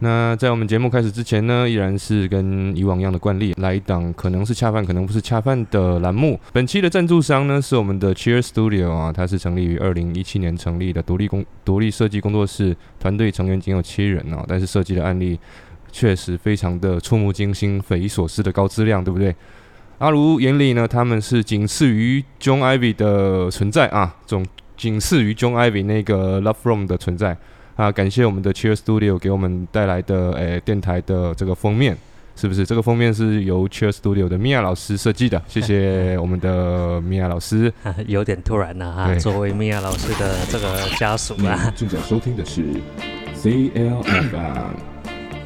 那在我们节目开始之前呢，依然是跟以往一样的惯例，来一档可能是恰饭，可能不是恰饭的栏目。本期的赞助商呢是我们的 Cheer Studio 啊，它是成立于二零一七年成立的独立工独立设计工作室，团队成员仅有七人啊，但是设计的案例确实非常的触目惊心、匪夷所思的高质量，对不对？阿卢眼里呢，他们是仅次于 John Ivy 的存在啊，总仅次于 John Ivy 那个 Love From 的存在。啊，感谢我们的 Cheer Studio 给我们带来的诶电台的这个封面，是不是？这个封面是由 Cheer Studio 的米娅老师设计的，谢谢我们的米娅老师。有点突然了哈，作为米娅老师的这个家属啊。正在收听的是 CLFM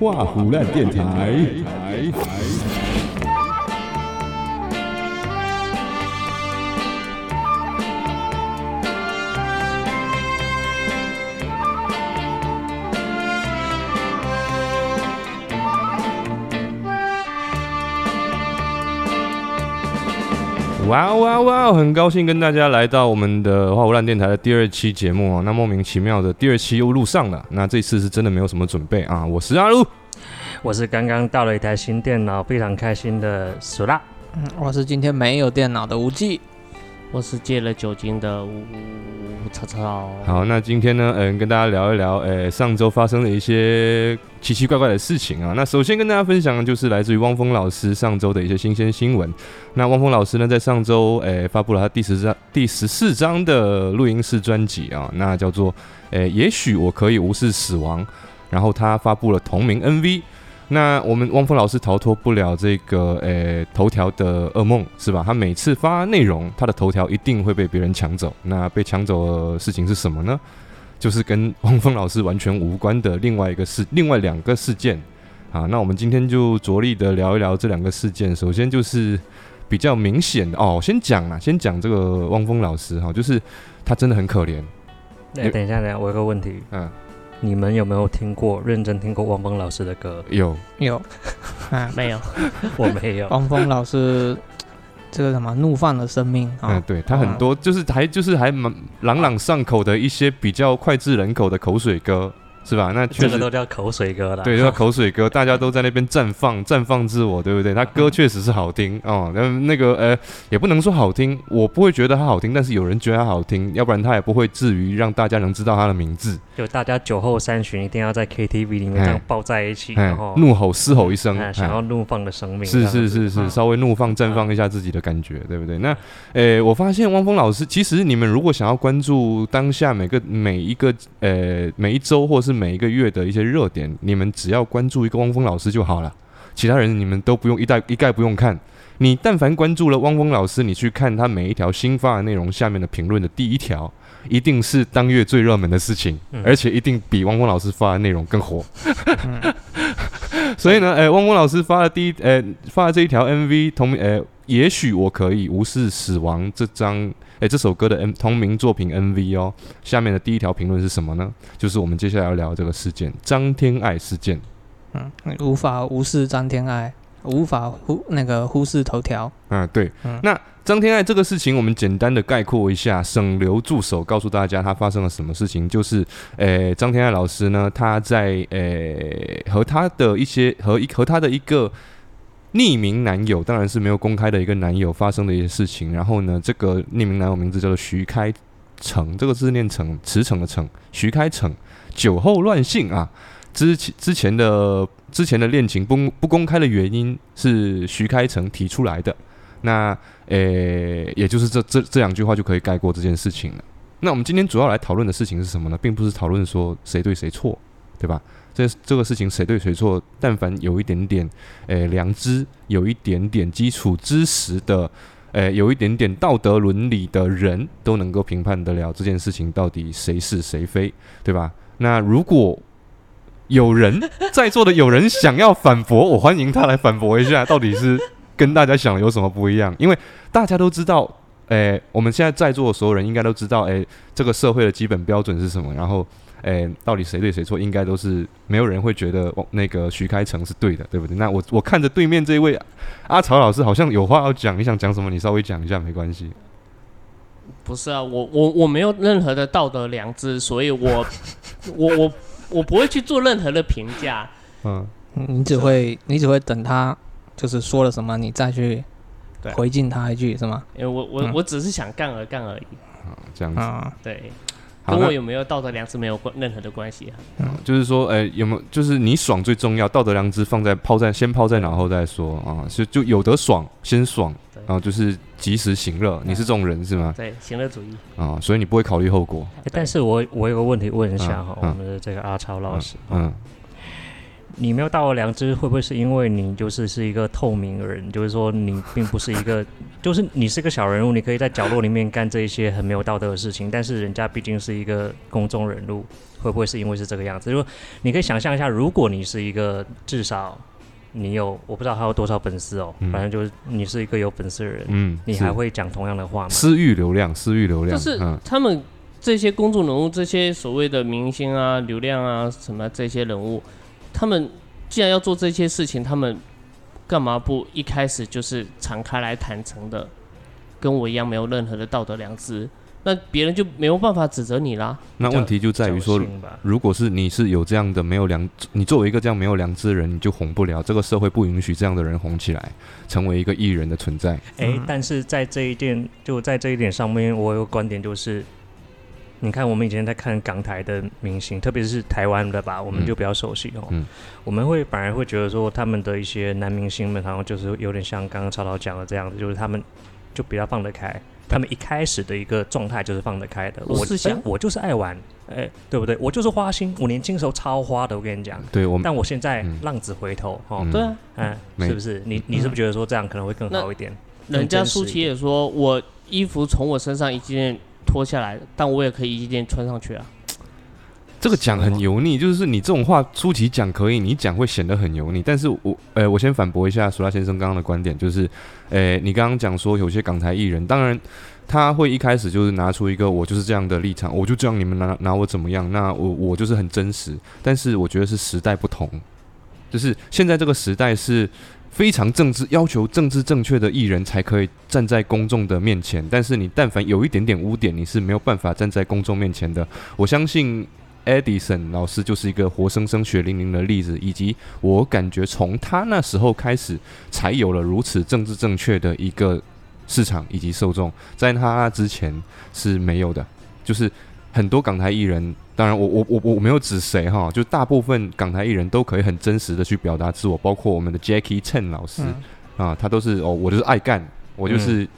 画虎烂电台。哇哇哇！很高兴跟大家来到我们的花无烂电台的第二期节目啊。那莫名其妙的第二期又录上了，那这次是真的没有什么准备啊。我是阿鲁，我是刚刚到了一台新电脑，非常开心的苏拉。嗯，我是今天没有电脑的无忌。我是戒了酒精的吴超超。好，那今天呢，嗯，跟大家聊一聊，呃，上周发生的一些奇奇怪怪的事情啊。那首先跟大家分享的就是来自于汪峰老师上周的一些新鲜新闻。那汪峰老师呢，在上周，诶，发布了他第十张、第十四张的录音室专辑啊，那叫做，诶，也许我可以无视死亡。然后他发布了同名 MV。那我们汪峰老师逃脱不了这个诶头条的噩梦是吧？他每次发内容，他的头条一定会被别人抢走。那被抢走的事情是什么呢？就是跟汪峰老师完全无关的另外一个事，另外两个事件啊。那我们今天就着力的聊一聊这两个事件。首先就是比较明显的哦，先讲啊，先讲这个汪峰老师哈，就是他真的很可怜。哎，等一下，等一下，我有个问题，嗯。你们有没有听过认真听过汪峰老师的歌？有有啊，没有，我没有。汪峰老师这个什么怒放的生命啊，对他很多就是还就是还蛮朗朗上口的一些比较脍炙人口的口水歌。是吧？那确实都叫口水歌了。对，叫口水歌，大家都在那边绽放、绽放自我，对不对？他歌确实是好听哦。那那个呃，也不能说好听，我不会觉得他好听，但是有人觉得他好听，要不然他也不会至于让大家能知道他的名字。就大家酒后三巡，一定要在 KTV 里面这样抱在一起，然后怒吼嘶吼一声，想要怒放的生命。是是是是，稍微怒放、绽放一下自己的感觉，对不对？那诶，我发现汪峰老师，其实你们如果想要关注当下每个每一个呃每一周或是每一个月的。一些热点，你们只要关注一个汪峰老师就好了，其他人你们都不用一概一概不用看。你但凡关注了汪峰老师，你去看他每一条新发的内容下面的评论的第一条，一定是当月最热门的事情，而且一定比汪峰老师发的内容更火。所以呢，诶，汪峰老师发的第一，诶，发的这一条 MV 同，诶，也许我可以无视死亡这张。哎，这首歌的 M 同名作品 MV 哦，下面的第一条评论是什么呢？就是我们接下来要聊这个事件——张天爱事件。嗯，无法无视张天爱，无法忽那个忽视头条。嗯，对。那张天爱这个事情，我们简单的概括一下，省流助手告诉大家他发生了什么事情。就是，诶，张天爱老师呢，他在诶和他的一些和一和他的一个。匿名男友当然是没有公开的一个男友发生的一些事情，然后呢，这个匿名男友名字叫做徐开成，这个字念成驰骋的骋，徐开成酒后乱性啊，之前之前的之前的恋情不不公开的原因是徐开成提出来的，那诶，也就是这这这两句话就可以概括这件事情了。那我们今天主要来讨论的事情是什么呢？并不是讨论说谁对谁错，对吧？这这个事情谁对谁错？但凡有一点点诶良知，有一点点基础知识的，诶有一点点道德伦理的人，都能够评判得了这件事情到底谁是谁非，对吧？那如果有人在座的有人想要反驳，我欢迎他来反驳一下，到底是跟大家想的有什么不一样？因为大家都知道，诶我们现在在座的所有人应该都知道，诶这个社会的基本标准是什么，然后。诶，到底谁对谁错？应该都是没有人会觉得那个徐开成是对的，对不对？那我我看着对面这一位阿曹老师好像有话要讲，你想讲什么？你稍微讲一下没关系。不是啊，我我我没有任何的道德良知，所以我 我我我不会去做任何的评价。嗯，你只会你只会等他就是说了什么，你再去回敬他一句，是吗？因为我我我只是想干而干而已。啊，这样子。对。跟我有没有道德良知没有关任何的关系啊？嗯，就是说，哎，有没有就是你爽最重要，道德良知放在抛在先抛在脑后再说啊，就就有得爽先爽，然后就是及时行乐。你是这种人是吗？对，行乐主义啊，所以你不会考虑后果。但是我我有个问题问一下哈，我们的这个阿超老师，嗯。你没有道德良知，会不会是因为你就是是一个透明的人？就是说你并不是一个，就是你是个小人物，你可以在角落里面干这一些很没有道德的事情。但是人家毕竟是一个公众人物，会不会是因为是这个样子？就说你可以想象一下，如果你是一个至少你有我不知道他有多少粉丝哦，反正就是你是一个有粉丝的人，嗯，你还会讲同样的话吗？私域流量，私域流量，就是他们这些公众人物，这些所谓的明星啊、流量啊什么这些人物。他们既然要做这些事情，他们干嘛不一开始就是敞开来坦诚的，跟我一样没有任何的道德良知？那别人就没有办法指责你啦。那问题就在于说，如果是你是有这样的没有良，你作为一个这样没有良知的人，你就红不了。这个社会不允许这样的人红起来，成为一个艺人的存在。哎，但是在这一点，就在这一点上面，我有个观点就是。你看，我们以前在看港台的明星，特别是台湾的吧，我们就比较熟悉哦。嗯。我们会反而会觉得说，他们的一些男明星们，好像就是有点像刚刚超导讲的这样子，就是他们就比较放得开。他们一开始的一个状态就是放得开的。我是想，我就是爱玩，哎，对不对？我就是花心，我年轻时候超花的，我跟你讲。对，我。但我现在浪子回头，哦，对啊，嗯，是不是？你你是不是觉得说这样可能会更好一点？人家舒淇也说，我衣服从我身上一件。脱下来，但我也可以一件穿上去啊。这个讲很油腻，就是你这种话初期讲可以，你讲会显得很油腻。但是我，呃，我先反驳一下苏拉先生刚刚的观点，就是，呃，你刚刚讲说有些港台艺人，当然他会一开始就是拿出一个我就是这样的立场，我就这样，你们拿拿我怎么样？那我我就是很真实。但是我觉得是时代不同，就是现在这个时代是。非常政治要求政治正确的艺人才可以站在公众的面前，但是你但凡有一点点污点，你是没有办法站在公众面前的。我相信 Edison 老师就是一个活生生血淋淋的例子，以及我感觉从他那时候开始，才有了如此政治正确的一个市场以及受众，在他之前是没有的，就是很多港台艺人。当然，我我我我没有指谁哈，就大部分港台艺人都可以很真实的去表达自我，包括我们的 Jackie Chen 老师啊，他都是哦，我就是爱干，我就是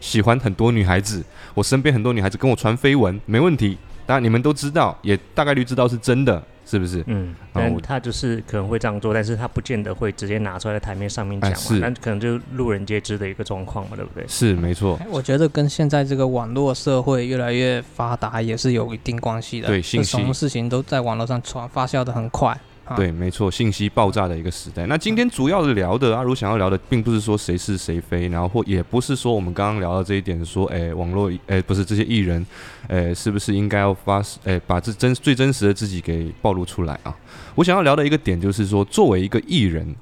喜欢很多女孩子，我身边很多女孩子跟我传绯闻，没问题。当然你们都知道，也大概率知道是真的。是不是？嗯，但他就是可能会这样做，但是他不见得会直接拿出来在台面上面讲嘛，但可能就路人皆知的一个状况嘛，对不对？是没错。我觉得跟现在这个网络社会越来越发达也是有一定关系的。对，信息，什么事情都在网络上传发酵的很快。对，没错，信息爆炸的一个时代。那今天主要的聊的，阿如想要聊的，并不是说谁是谁非，然后或也不是说我们刚刚聊到这一点，说，哎，网络，哎，不是这些艺人，哎，是不是应该要发，哎，把这真最真实的自己给暴露出来啊？我想要聊的一个点就是说，作为一个艺人，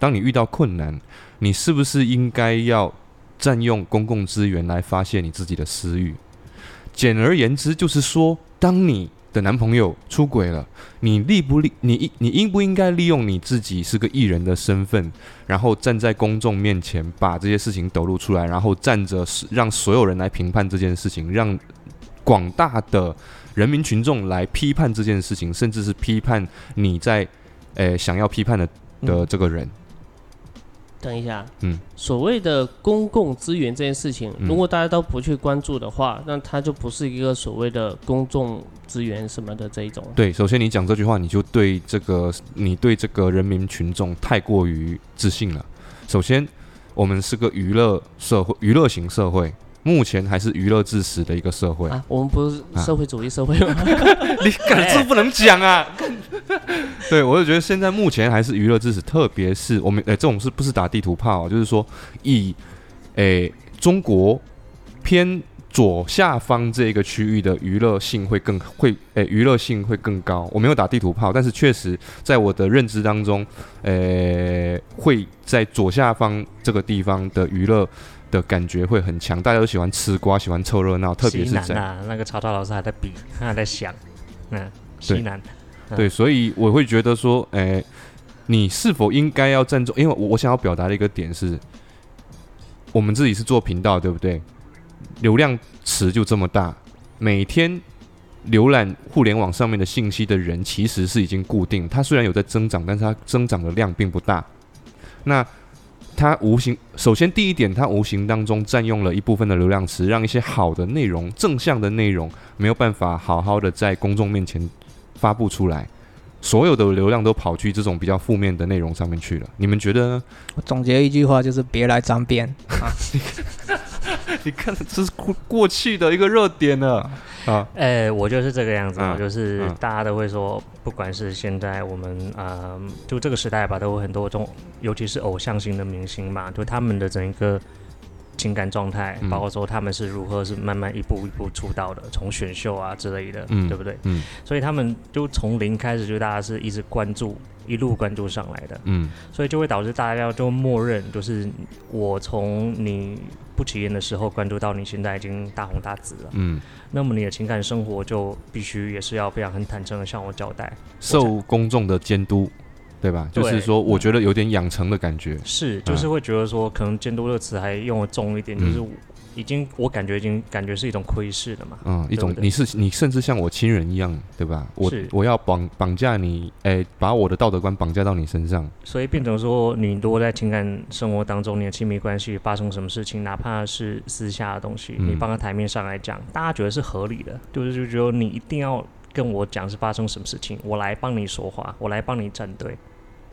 当你遇到困难，你是不是应该要占用公共资源来发泄你自己的私欲？简而言之，就是说，当你的男朋友出轨了，你利不利？你你应不应该利用你自己是个艺人的身份，然后站在公众面前把这些事情抖露出来，然后站着让所有人来评判这件事情，让广大的人民群众来批判这件事情，甚至是批判你在诶想要批判的的这个人。等一下，嗯，所谓的公共资源这件事情，如果大家都不去关注的话，那它就不是一个所谓的公众资源什么的这一种。对，首先你讲这句话，你就对这个你对这个人民群众太过于自信了。首先，我们是个娱乐社会，娱乐型社会。目前还是娱乐至死的一个社会啊，我们不是社会主义社会吗？你敢这不能讲啊！对，我就觉得现在目前还是娱乐至死，特别是我们诶，这种是不是打地图炮？就是说以诶中国偏左下方这个区域的娱乐性会更会诶娱乐性会更高。我没有打地图炮，但是确实在我的认知当中，诶会在左下方这个地方的娱乐。的感觉会很强，大家都喜欢吃瓜，喜欢凑热闹，特别是在那个曹操老师还在比，他还在想，嗯，西南，对，所以我会觉得说，哎，你是否应该要郑重？因为我我想要表达的一个点是，我们自己是做频道，对不对？流量池就这么大，每天浏览互联网上面的信息的人其实是已经固定，它虽然有在增长，但是它增长的量并不大。那它无形，首先第一点，它无形当中占用了一部分的流量池，让一些好的内容、正向的内容没有办法好好的在公众面前发布出来，所有的流量都跑去这种比较负面的内容上面去了。你们觉得呢？我总结一句话就是：别来沾边啊！你看，这是过过去的一个热点了啊！哎，我就是这个样子，就是大家都会说，不管是现在我们啊，就这个时代吧，都有很多种，尤其是偶像型的明星嘛，就他们的整一个情感状态，包括说他们是如何是慢慢一步一步出道的，从选秀啊之类的，嗯对不对？嗯，所以他们就从零开始，就大家是一直关注。一路关注上来的，嗯，所以就会导致大家就默认，就是我从你不起眼的时候关注到你现在已经大红大紫了，嗯，那么你的情感生活就必须也是要非常很坦诚的向我交代，受公众的监督，对吧？就是说，我觉得有点养成的感觉，是，就是会觉得说，可能监督这个词还用的重一点，就是。已经，我感觉已经感觉是一种窥视了嘛。嗯，一种你是你甚至像我亲人一样，对吧？我我要绑绑架你，哎，把我的道德观绑架到你身上。所以变成说，你如果在情感生活当中，你的亲密关系发生什么事情，哪怕是私下的东西，你放在台面上来讲，大家觉得是合理的，就是就觉得你一定要跟我讲是发生什么事情，我来帮你说话，我来帮你站队，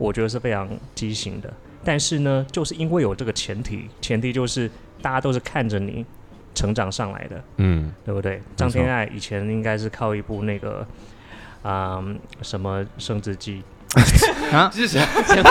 我觉得是非常畸形的。但是呢，就是因为有这个前提，前提就是。大家都是看着你成长上来的，嗯，对不对？张天爱以前应该是靠一部那个，嗯，什么生殖记啊？是什么 生殖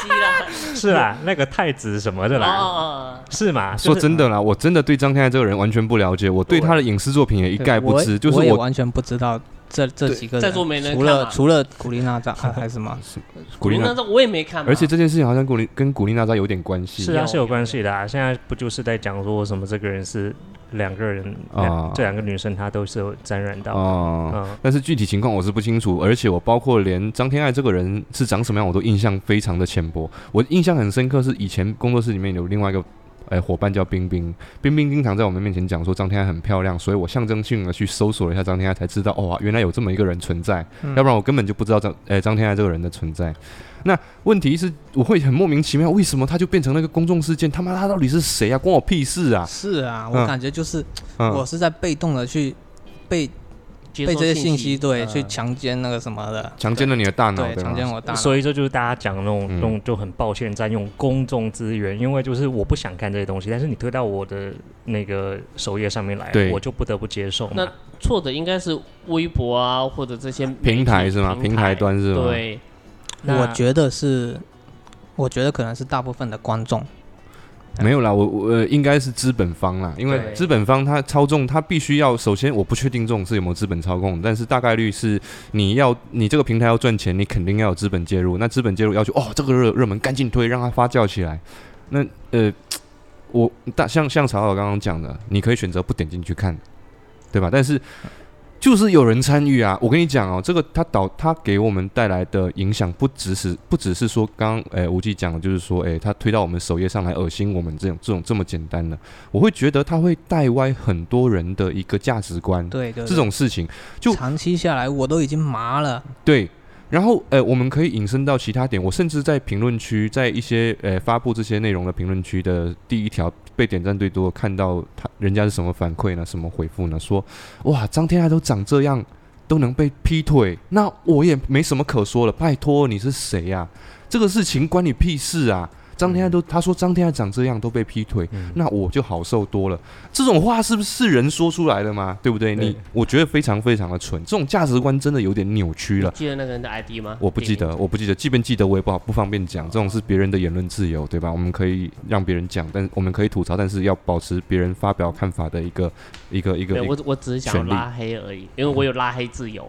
记啦？是啊，那个太子什么的啦？是吗？说真的啦，我真的对张天爱这个人完全不了解，我对他的影视作品也一概不知，就是我完全不知道。这这几个在座没人除了除了古力娜扎还是什么？古力娜扎我也没看。而且这件事情好像古力跟古力娜扎有点关系。是啊，是有关系的啊。现在不就是在讲说什么这个人是两个人啊？这两个女生她都是有沾染到啊。但是具体情况我是不清楚，而且我包括连张天爱这个人是长什么样，我都印象非常的浅薄。我印象很深刻是以前工作室里面有另外一个。哎，伙伴叫冰冰，冰冰经常在我们面前讲说张天爱很漂亮，所以我象征性的去搜索了一下张天爱，才知道哦，原来有这么一个人存在，要不然我根本就不知道张哎张天爱这个人的存在。那问题是，我会很莫名其妙，为什么他就变成那个公众事件？他妈他到底是谁啊？关我屁事啊！是啊，我感觉就是我是在被动的去被。被这些信息对去强奸那个什么的，强奸了你的大脑，对，强奸我大脑。所以这就是大家讲的那种，那种就很抱歉占用公众资源，因为就是我不想看这些东西，但是你推到我的那个首页上面来，我就不得不接受。那错的应该是微博啊，或者这些平台是吗？平台端是吗？对，我觉得是，我觉得可能是大部分的观众。没有啦，我我应该是资本方啦，因为资本方他操纵，他必须要首先我不确定这种事有没有资本操控，但是大概率是你要你这个平台要赚钱，你肯定要有资本介入。那资本介入要求哦，这个热热门赶紧推，让它发酵起来。那呃，我大像像曹老刚刚讲的，你可以选择不点进去看，对吧？但是。就是有人参与啊！我跟你讲哦，这个他导他给我们带来的影响，不只是不只是说刚刚诶吴忌讲的，就是说诶他推到我们首页上来恶心我们这种这种这么简单的，我会觉得他会带歪很多人的一个价值观。对对，这种事情就长期下来我都已经麻了。对。然后，诶，我们可以引申到其他点。我甚至在评论区，在一些诶发布这些内容的评论区的第一条被点赞最多，看到他人家是什么反馈呢？什么回复呢？说，哇，张天爱都长这样，都能被劈腿，那我也没什么可说了。拜托，你是谁呀？这个事情关你屁事啊！张天爱都他说张天爱长这样都被劈腿，那我就好受多了。这种话是不是人说出来的吗？对不对？你我觉得非常非常的蠢，这种价值观真的有点扭曲了。记得那个人的 ID 吗？我不记得，我不记得。即便记得，我也不好不方便讲。这种是别人的言论自由，对吧？我们可以让别人讲，但我们可以吐槽，但是要保持别人发表看法的一个一个一个。我我只是想拉黑而已，因为我有拉黑自由。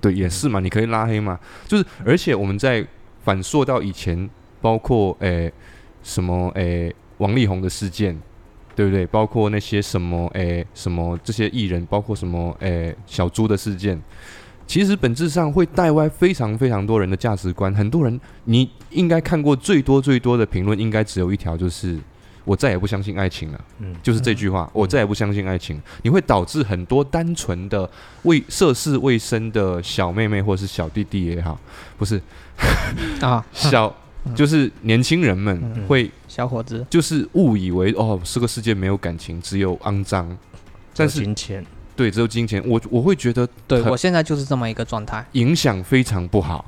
对，也是嘛，你可以拉黑嘛。就是而且我们在反溯到以前，包括诶。什么诶，王力宏的事件，对不对？包括那些什么诶，什么这些艺人，包括什么诶，小猪的事件，其实本质上会带歪非常非常多人的价值观。很多人，你应该看过最多最多的评论，应该只有一条，就是我再也不相信爱情了。嗯，就是这句话，我再也不相信爱情。你会导致很多单纯的未涉世未深的小妹妹或是小弟弟也好，不是啊，小就是年轻人们会小伙子，就是误以为哦，这个世界没有感情，只有肮脏，但是金钱。对，只有金钱，我我会觉得，对我现在就是这么一个状态，影响非常不好。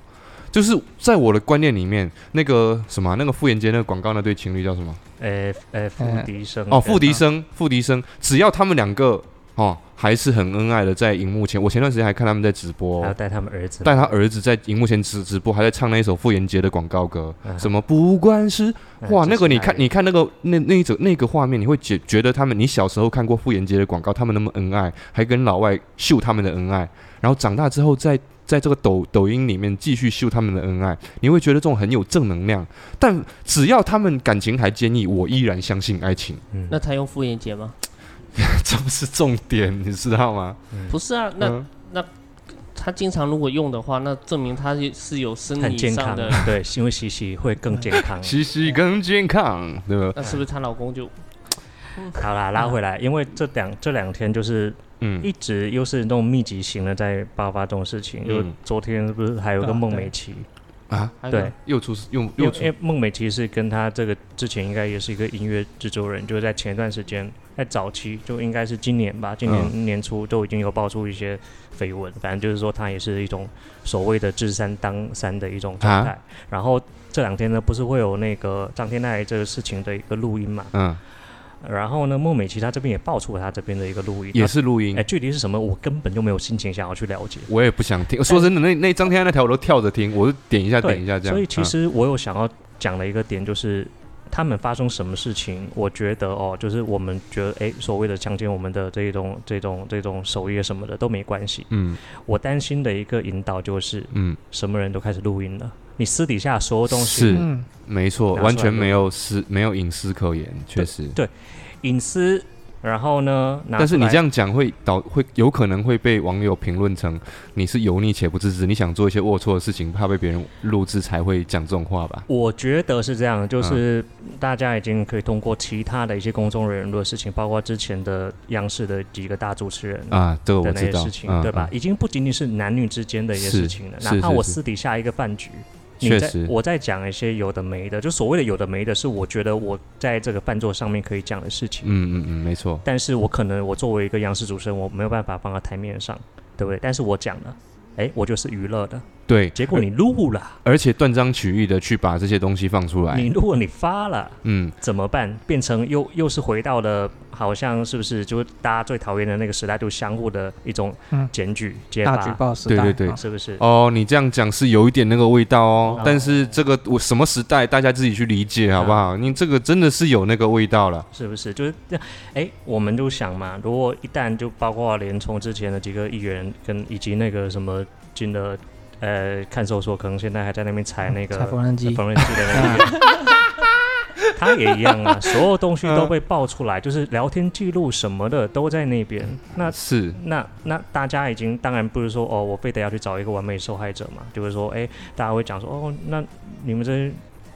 就是在我的观念里面，那个什么，那个傅炎杰那个广告那对情侣叫什么？呃呃，傅笛声。哦，傅笛声，傅笛声，只要他们两个。哦，还是很恩爱的，在荧幕前。我前段时间还看他们在直播，还要带他们儿子，带他儿子在荧幕前直直播，还在唱那一首傅炎杰的广告歌，什么不管是哇，那个你看，你看那个那那一种那个画面，你会觉觉得他们，你小时候看过傅炎杰的广告，他们那么恩爱，还跟老外秀他们的恩爱，然后长大之后在在这个抖抖音里面继续秀他们的恩爱，你会觉得这种很有正能量。但只要他们感情还坚毅，我依然相信爱情。嗯那他用傅炎杰吗？这不是重点，你知道吗？不是啊，那那他经常如果用的话，那证明他是有生理上的对，因为洗洗会更健康，洗洗更健康，对吧？那是不是她老公就 好啦，拉回来，因为这两这两天就是嗯，一直又是那种密集型的在爆发这种事情，就昨天不是还有个孟美岐啊？对，又出又又因为孟美岐是跟他这个之前应该也是一个音乐制作人，就是在前一段时间。在早期就应该是今年吧，今年年初都已经有爆出一些绯闻，反正就是说他也是一种所谓的“知三当三”的一种状态。然后这两天呢，不是会有那个张天爱这个事情的一个录音嘛？嗯。然后呢，孟美岐她这边也爆出了她这边的一个录音，也是录音。哎，具体是什么，我根本就没有心情想要去了解。我也不想听。说真的，那那张天爱那条我都跳着听，我就点一下点一下这样。所以其实我有想要讲的一个点就是。他们发生什么事情？我觉得哦，就是我们觉得，哎，所谓的强奸我们的这种、这种、这种首页什么的都没关系。嗯，我担心的一个引导就是，嗯，什么人都开始录音了，你私底下所有东西是没错，完全没有私没有隐私可言，确实对隐私。然后呢？但是你这样讲会导会有可能会被网友评论成你是油腻且不自知，你想做一些龌龊的事情，怕被别人录制才会讲这种话吧？我觉得是这样，就是大家已经可以通过其他的一些公众人物的事情，包括之前的央视的几个大主持人啊，这个我知道，对吧？已经不仅仅是男女之间的一些事情了，哪怕我私底下一个饭局。确实，我在讲一些有的没的，就所谓的有的没的，是我觉得我在这个饭桌上面可以讲的事情。嗯嗯嗯，没错。但是我可能我作为一个央视主持人，我没有办法放到台面上，对不对？但是我讲了，哎，我就是娱乐的。对，结果你录了，而且断章取义的去把这些东西放出来。你如果你发了，嗯，怎么办？变成又又是回到了，好像是不是？就是大家最讨厌的那个时代，就相互的一种检举、揭发、举报时代，对对对，是不是？哦，你这样讲是有一点那个味道哦。但是这个我什么时代，大家自己去理解好不好？你这个真的是有那个味道了，是不是？就是这样。哎，我们就想嘛，如果一旦就包括连从之前的几个议员跟以及那个什么进了。呃，看守所可能现在还在那边踩那个缝纫机，缝纫机的那个，他也一样啊，所有东西都被爆出来，就是聊天记录什么的都在那边。那是。那那大家已经当然不是说哦，我非得要去找一个完美受害者嘛，就是说，哎，大家会讲说，哦，那你们这。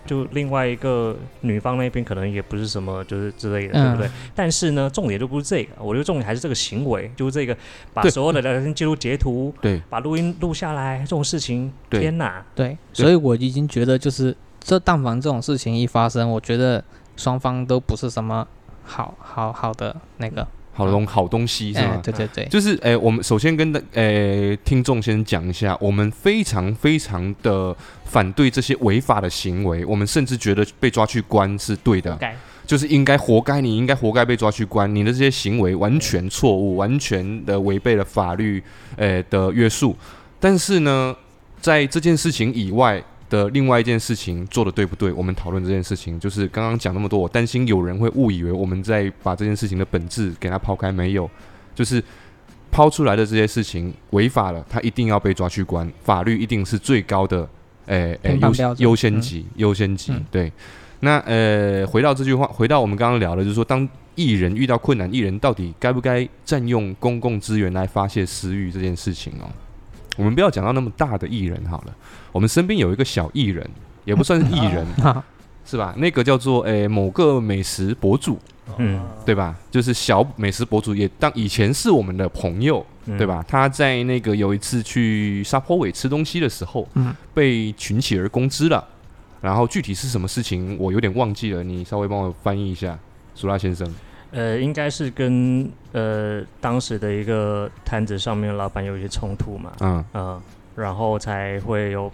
就另外一个女方那边可能也不是什么，就是之类的，对不对？但是呢，重点就不是这个，我觉得重点还是这个行为，就是这个把所有的聊天记录截图，对，把录音录下来，这种事情，天哪！对，所以我已经觉得，就是这但凡这种事情一发生，我觉得双方都不是什么好好好的那个。好东好东西是吗？对对对，就是诶，我们首先跟的诶听众先讲一下，我们非常非常的反对这些违法的行为，我们甚至觉得被抓去关是对的，就是应该活该，你应该活该被抓去关，你的这些行为完全错误，完全的违背了法律呃的约束。但是呢，在这件事情以外。的另外一件事情做的对不对？我们讨论这件事情，就是刚刚讲那么多，我担心有人会误以为我们在把这件事情的本质给他抛开，没有，就是抛出来的这些事情违法了，他一定要被抓去关，法律一定是最高的，诶诶优优先级，优先级。对，那呃，回到这句话，回到我们刚刚聊的，就是说，当艺人遇到困难，艺人到底该不该占用公共资源来发泄私欲这件事情哦？我们不要讲到那么大的艺人好了，我们身边有一个小艺人，也不算是艺人，是吧？那个叫做诶某个美食博主，嗯，对吧？就是小美食博主，也当以前是我们的朋友，对吧？他在那个有一次去沙坡尾吃东西的时候，嗯，被群起而攻之了。然后具体是什么事情，我有点忘记了，你稍微帮我翻译一下，苏拉先生。呃，应该是跟呃当时的一个摊子上面的老板有一些冲突嘛，嗯嗯，然后才会有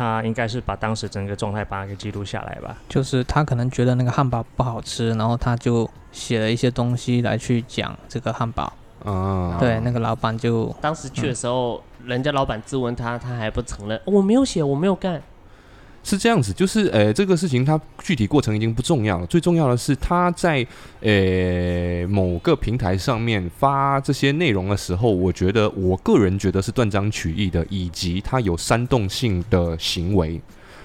他应该是把当时整个状态把它给记录下来吧。就是他可能觉得那个汉堡不好吃，然后他就写了一些东西来去讲这个汉堡。啊，对，那个老板就当时去的时候，人家老板质问他，他还不承认，我没有写，我没有干。是这样子，就是呃，这个事情它具体过程已经不重要了，最重要的是他在呃某个平台上面发这些内容的时候，我觉得我个人觉得是断章取义的，以及他有煽动性的行为，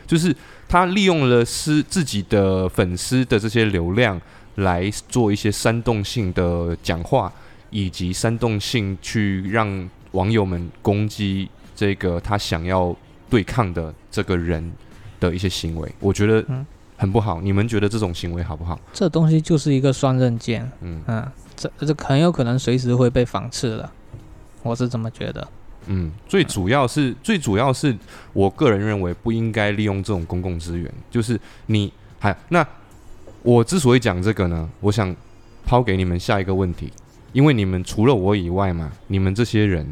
就是他利用了是自己的粉丝的这些流量来做一些煽动性的讲话，以及煽动性去让网友们攻击这个他想要对抗的这个人。的一些行为，我觉得很不好。你们觉得这种行为好不好？这东西就是一个双刃剑，嗯嗯，这这很有可能随时会被仿刺的，我是这么觉得。嗯，最主要是最主要是我个人认为不应该利用这种公共资源。就是你还那我之所以讲这个呢，我想抛给你们下一个问题，因为你们除了我以外嘛，你们这些人。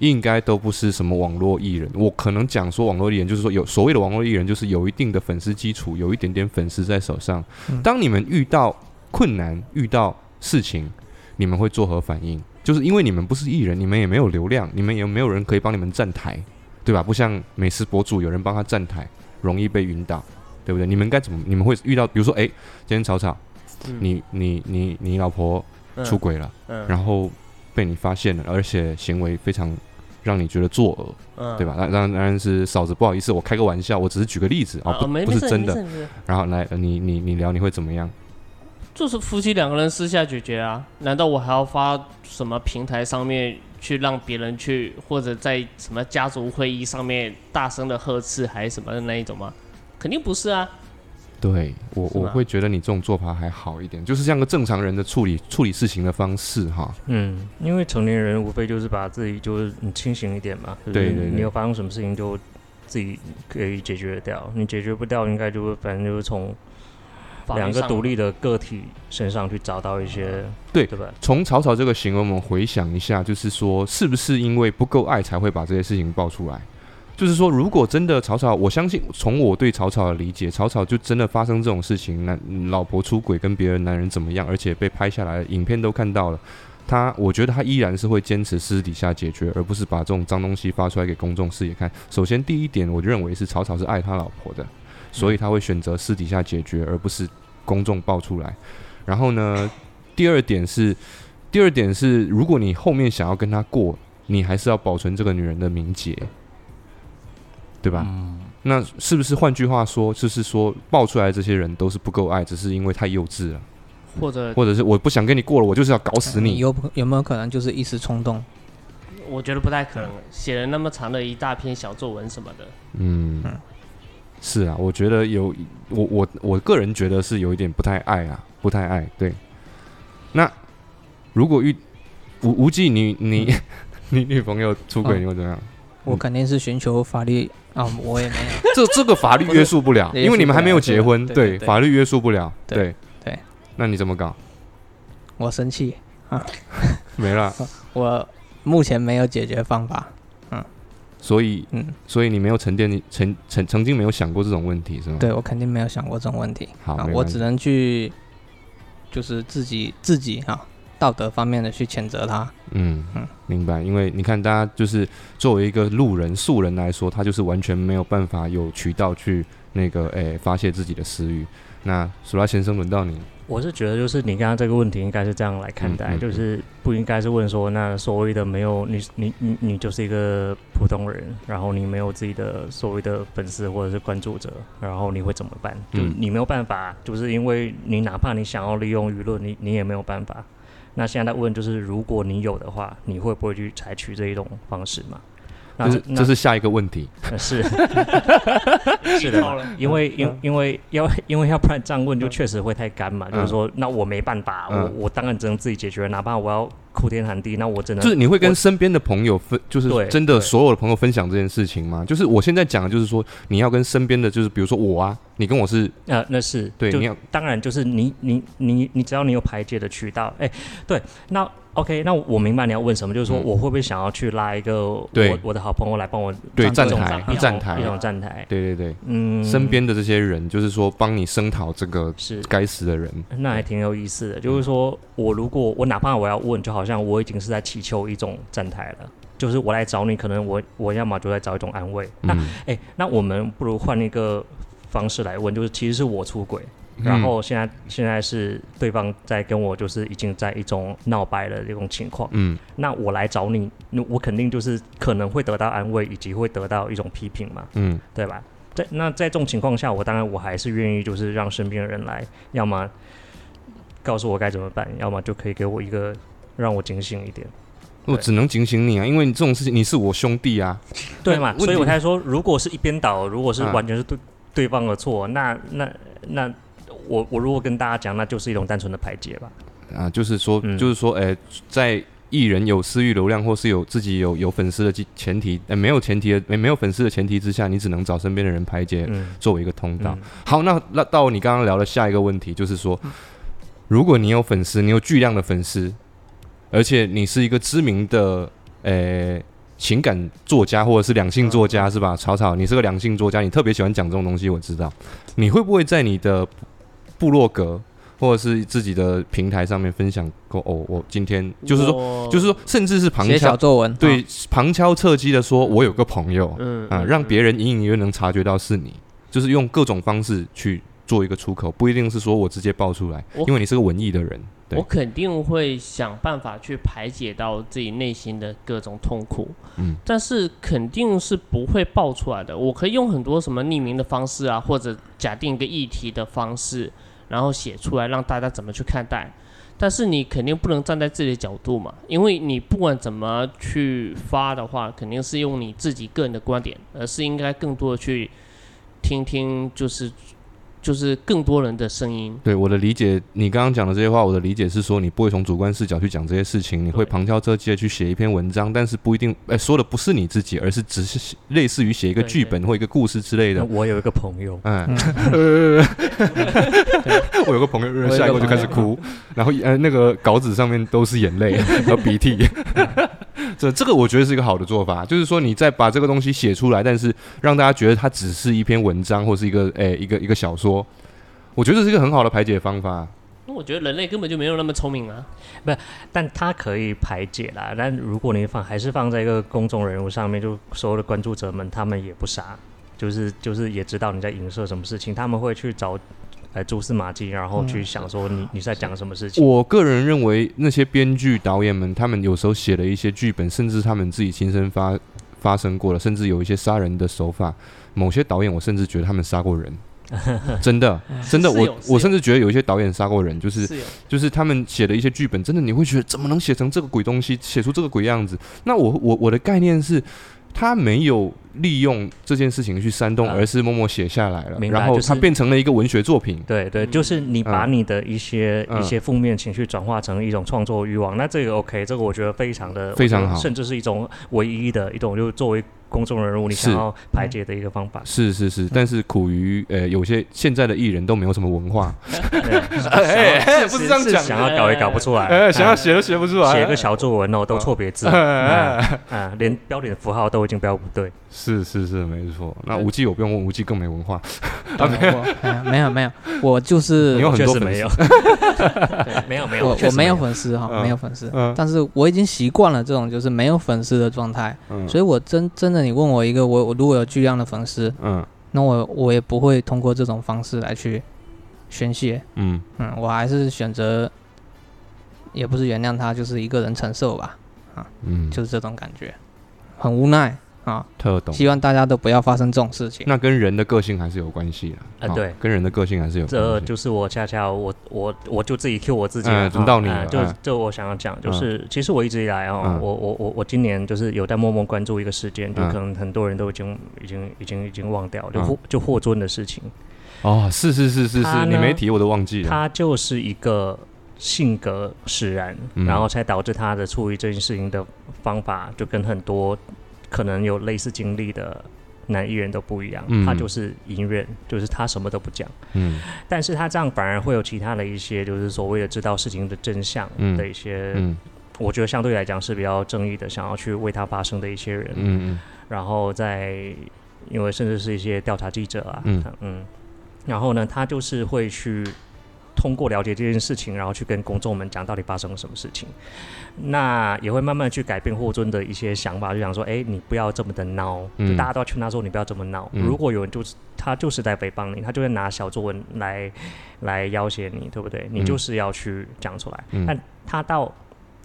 应该都不是什么网络艺人，我可能讲说网络艺人，就是说有所谓的网络艺人，就是有一定的粉丝基础，有一点点粉丝在手上。当你们遇到困难、遇到事情，你们会作何反应？就是因为你们不是艺人，你们也没有流量，你们也没有人可以帮你们站台，对吧？不像美食博主有人帮他站台，容易被晕倒，对不对？你们该怎么？你们会遇到，比如说，哎，今天吵吵，你你你你老婆出轨了，然后被你发现了，而且行为非常。让你觉得作恶，对吧？那当然是嫂子，不好意思，我开个玩笑，我只是举个例子啊，不不是真的。然后来，你你你聊，你会怎么样？就是夫妻两个人私下解决啊？难道我还要发什么平台上面去让别人去，或者在什么家族会议上面大声的呵斥，还是什么的那一种吗？肯定不是啊。对我，我会觉得你这种做法还好一点，就是像个正常人的处理处理事情的方式哈。嗯，因为成年人无非就是把自己就是你清醒一点嘛。对对。你有发生什么事情就自己可以解决掉，你解决不掉，应该就反正就是从两个独立的个体身上去找到一些对对吧？从草草这个行为，我们回想一下，就是说是不是因为不够爱才会把这些事情爆出来？就是说，如果真的草草，我相信从我对草草的理解，草草就真的发生这种事情，男老婆出轨跟别人男人怎么样，而且被拍下来，影片都看到了，他我觉得他依然是会坚持私底下解决，而不是把这种脏东西发出来给公众视野看。首先第一点，我认为是草草是爱他老婆的，所以他会选择私底下解决，而不是公众爆出来。然后呢，第二点是，第二点是，如果你后面想要跟他过，你还是要保存这个女人的名节。对吧？那是不是换句话说，就是说爆出来这些人都是不够爱，只是因为太幼稚了，或者或者是我不想跟你过了，我就是要搞死你。有有没有可能就是一时冲动？我觉得不太可能，写了那么长的一大篇小作文什么的。嗯，是啊，我觉得有我我我个人觉得是有一点不太爱啊，不太爱。对，那如果遇无无忌，你你 你女朋友出轨，你会怎么样？我肯定是寻求法律啊，我也没有。这这个法律约束不了，因为你们还没有结婚，对，法律约束不了，对对。那你怎么搞？我生气啊，没了。我目前没有解决方法，嗯。所以，嗯，所以你没有沉淀，你曾曾曾经没有想过这种问题是吗？对，我肯定没有想过这种问题。好，我只能去，就是自己自己哈。道德方面的去谴责他，嗯嗯，明白。因为你看，大家就是作为一个路人、素人来说，他就是完全没有办法有渠道去那个诶发泄自己的私欲。那苏拉先生，轮到你。我是觉得，就是你刚刚这个问题应该是这样来看待，就是不应该是问说，那所谓的没有你，你你你就是一个普通人，然后你没有自己的所谓的粉丝或者是关注者，然后你会怎么办？就你没有办法，就是因为你哪怕你想要利用舆论，你你也没有办法。那现在在问就是，如果你有的话，你会不会去采取这一种方式嘛？这是这是下一个问题。是 是的，因为因因为要 因为要不然这样问就确实会太干嘛。就是说，那我没办法，我我当然只能自己解决，哪怕我要。哭天喊地，那我真的就是你会跟身边的朋友分，就是真的所有的朋友分享这件事情吗？就是我现在讲的就是说，你要跟身边的就是比如说我啊，你跟我是呃，那是对，你要当然就是你你你你只要你有排解的渠道，哎，对，那 OK，那我明白你要问什么，就是说我会不会想要去拉一个我我的好朋友来帮我对站台一站台一种站台，对对对，嗯，身边的这些人就是说帮你声讨这个是。该死的人，那还挺有意思的，就是说我如果我哪怕我要问，就好像我已经是在祈求一种站台了，就是我来找你，可能我我要么就在找一种安慰。那哎，那我们不如换一个方式来问，就是其实是我出轨，然后现在现在是对方在跟我就是已经在一种闹掰的这种情况。嗯，那我来找你，那我肯定就是可能会得到安慰，以及会得到一种批评嘛。嗯，对吧？在那在这种情况下，我当然我还是愿意就是让身边的人来，要么告诉我该怎么办，要么就可以给我一个。让我警醒一点，我只能警醒你啊，因为你这种事情你是我兄弟啊，对嘛？所以我才说，如果是一边倒，如果是完全是对对方的错，那那那我我如果跟大家讲，那就是一种单纯的排解吧。啊，就是说，就是说，哎，在艺人有私域流量或是有自己有有粉丝的前提，哎，没有前提的没没有粉丝的前提之下，你只能找身边的人排解，作为一个通道。好，那那到你刚刚聊的下一个问题，就是说，如果你有粉丝，你有巨量的粉丝。而且你是一个知名的呃情感作家或者是两性作家是吧？草草，你是个两性作家，你特别喜欢讲这种东西，我知道。你会不会在你的部落格或者是自己的平台上面分享过？哦，我今天就是说，就是说，甚至是旁敲小作文，对，旁敲侧击的说，我有个朋友，嗯啊，让别人隐隐约约能察觉到是你，就是用各种方式去做一个出口，不一定是说我直接爆出来，因为你是个文艺的人。我肯定会想办法去排解到自己内心的各种痛苦，嗯，但是肯定是不会爆出来的。我可以用很多什么匿名的方式啊，或者假定一个议题的方式，然后写出来让大家怎么去看待。但是你肯定不能站在自己的角度嘛，因为你不管怎么去发的话，肯定是用你自己个人的观点，而是应该更多的去听听，就是。就是更多人的声音。对我的理解，你刚刚讲的这些话，我的理解是说，你不会从主观视角去讲这些事情，你会旁敲侧击的去写一篇文章，但是不一定，哎，说的不是你自己，而是只是类似于写一个剧本或一个故事之类的。我有一个朋友，嗯，我有个朋友，下一个就开始哭，然后呃，那个稿纸上面都是眼泪和鼻涕。这这个我觉得是一个好的做法，就是说你再把这个东西写出来，但是让大家觉得它只是一篇文章或是一个诶一个一个小说，我觉得这是一个很好的排解方法。那我觉得人类根本就没有那么聪明啊，不，但他可以排解啦。但如果你放还是放在一个公众人物上面，就所有的关注者们他们也不傻，就是就是也知道你在影射什么事情，他们会去找。来蛛丝马迹，然后去想说你你在讲什么事情。我个人认为，那些编剧导演们，他们有时候写了一些剧本，甚至他们自己亲身发发生过了，甚至有一些杀人的手法。某些导演，我甚至觉得他们杀过人，真的真的，我我甚至觉得有一些导演杀过人，就是就是他们写的一些剧本，真的你会觉得怎么能写成这个鬼东西，写出这个鬼样子？那我我我的概念是。他没有利用这件事情去煽动，而是默默写下来了，然后它变成了一个文学作品。对对，就是你把你的一些一些负面情绪转化成一种创作欲望，那这个 OK，这个我觉得非常的非常好，甚至是一种唯一的一种，就作为。公众人物，你想要排解的一个方法。是是是，但是苦于呃，有些现在的艺人都没有什么文化，不是这样讲，想要搞也搞不出来，想要写都写不出来，写个小作文哦，都错别字，啊，连标点符号都已经标不对。是是是，没错。那无忌我不用问，无忌更没文化。没有没有没有，我就是你有很多 没有，没有没有，我我没有。粉丝哈，没有粉丝，但是我已经习惯了这种就是没有粉丝的状态，所以我真真的。你问我一个，我我如果有巨量的粉丝，嗯，那我我也不会通过这种方式来去宣泄，嗯。嗯，我还是选择，也不是原谅他，就是一个人承受吧，啊，嗯，就是这种感觉，很无奈，啊，特懂。希望大家都不要发生这种事情。那跟人的个性还是有关系的啊，对，跟人的个性还是有。这就是我恰恰我我我就自己 Q 我自己，轮到你了。就就我想要讲，就是其实我一直以来哦，我我我我今年就是有在默默关注一个事件，就可能很多人都已经已经已经已经忘掉，就霍就霍尊的事情。哦，是是是是是，你没提我都忘记了。他就是一个性格使然，然后才导致他的处理这件事情的方法就跟很多可能有类似经历的男艺人都不一样。他就是隐忍，就是他什么都不讲。嗯，但是他这样反而会有其他的一些，就是所谓的知道事情的真相的一些，我觉得相对来讲是比较正义的，想要去为他发声的一些人。嗯嗯，然后在因为甚至是一些调查记者啊，嗯嗯。然后呢，他就是会去通过了解这件事情，然后去跟公众们讲到底发生了什么事情。那也会慢慢去改变霍尊的一些想法，就想说：哎，你不要这么的闹。就大家都要劝他说：你不要这么闹。如果有人就是他就是在诽谤你，他就会拿小作文来来要挟你，对不对？你就是要去讲出来。但他到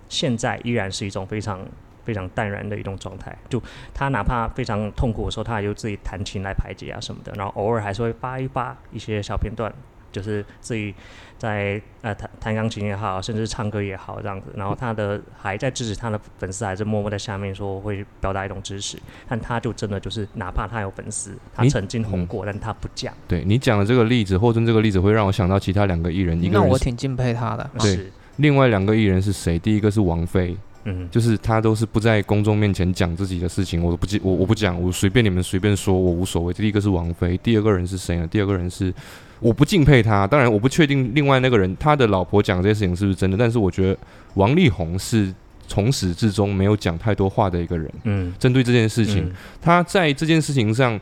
现在依然是一种非常。非常淡然的一种状态，就他哪怕非常痛苦的时候，他也就自己弹琴来排解啊什么的，然后偶尔还是会发一发一些小片段，就是自己在呃弹弹钢琴也好，甚至唱歌也好这样子，然后他的还在支持他的粉丝，还是默默在下面说会表达一种支持，但他就真的就是哪怕他有粉丝，他曾经红过，但他不讲。对你讲的这个例子，霍尊这个例子会让我想到其他两个艺人，一个我挺敬佩他的。对，另外两个艺人是谁？第一个是王菲。嗯，就是他都是不在公众面前讲自己的事情，我都不记，我我不讲，我随便你们随便说，我无所谓。第一个是王菲，第二个人是谁呢？第二个人是我不敬佩他，当然我不确定另外那个人他的老婆讲这些事情是不是真的，但是我觉得王力宏是从始至终没有讲太多话的一个人。嗯，针对这件事情，他在这件事情上，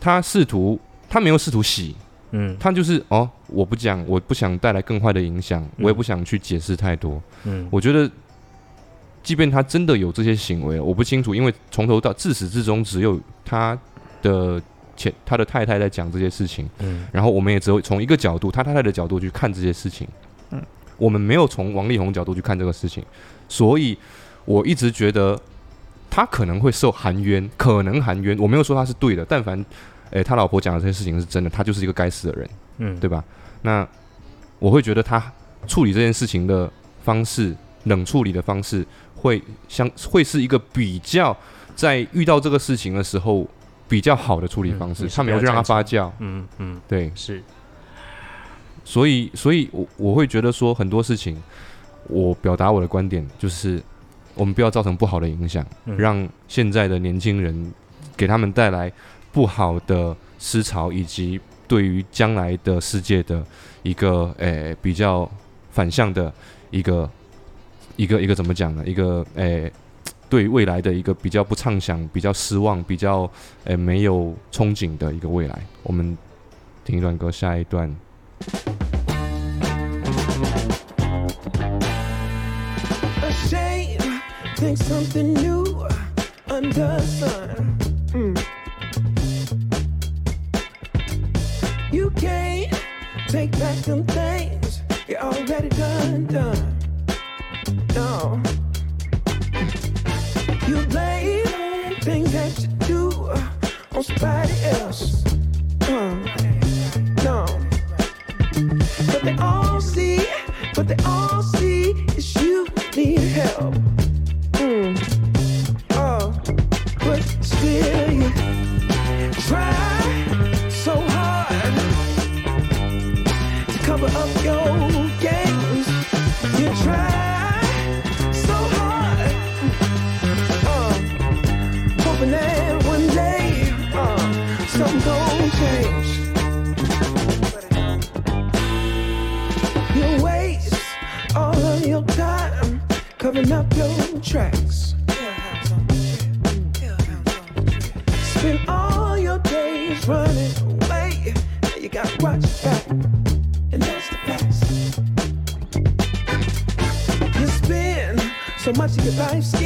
他试图他没有试图洗，嗯，他就是哦，我不讲，我不想带来更坏的影响，我也不想去解释太多。嗯，我觉得。即便他真的有这些行为，我不清楚，因为从头到自始至终只有他的前他的太太在讲这些事情，嗯，然后我们也只有从一个角度，他太太的角度去看这些事情，嗯，我们没有从王力宏角度去看这个事情，所以我一直觉得他可能会受含冤，可能含冤，我没有说他是对的，但凡诶他老婆讲的这些事情是真的，他就是一个该死的人，嗯，对吧？那我会觉得他处理这件事情的方式，冷处理的方式。会相会是一个比较在遇到这个事情的时候比较好的处理方式，他没有让它发酵。嗯嗯，对，是。所以，所以我我会觉得说很多事情，我表达我的观点就是，我们不要造成不好的影响，让现在的年轻人给他们带来不好的思潮，以及对于将来的世界的一个诶比较反向的一个。一个一个怎么讲呢？一个诶，对未来的一个比较不畅想、比较失望、比较诶没有憧憬的一个未来。我们听一段歌，下一段。no. You on somebody else. Uh, no. But they all see, but they all see is you need help. Mm. Oh, but still you try so hard to cover up your life's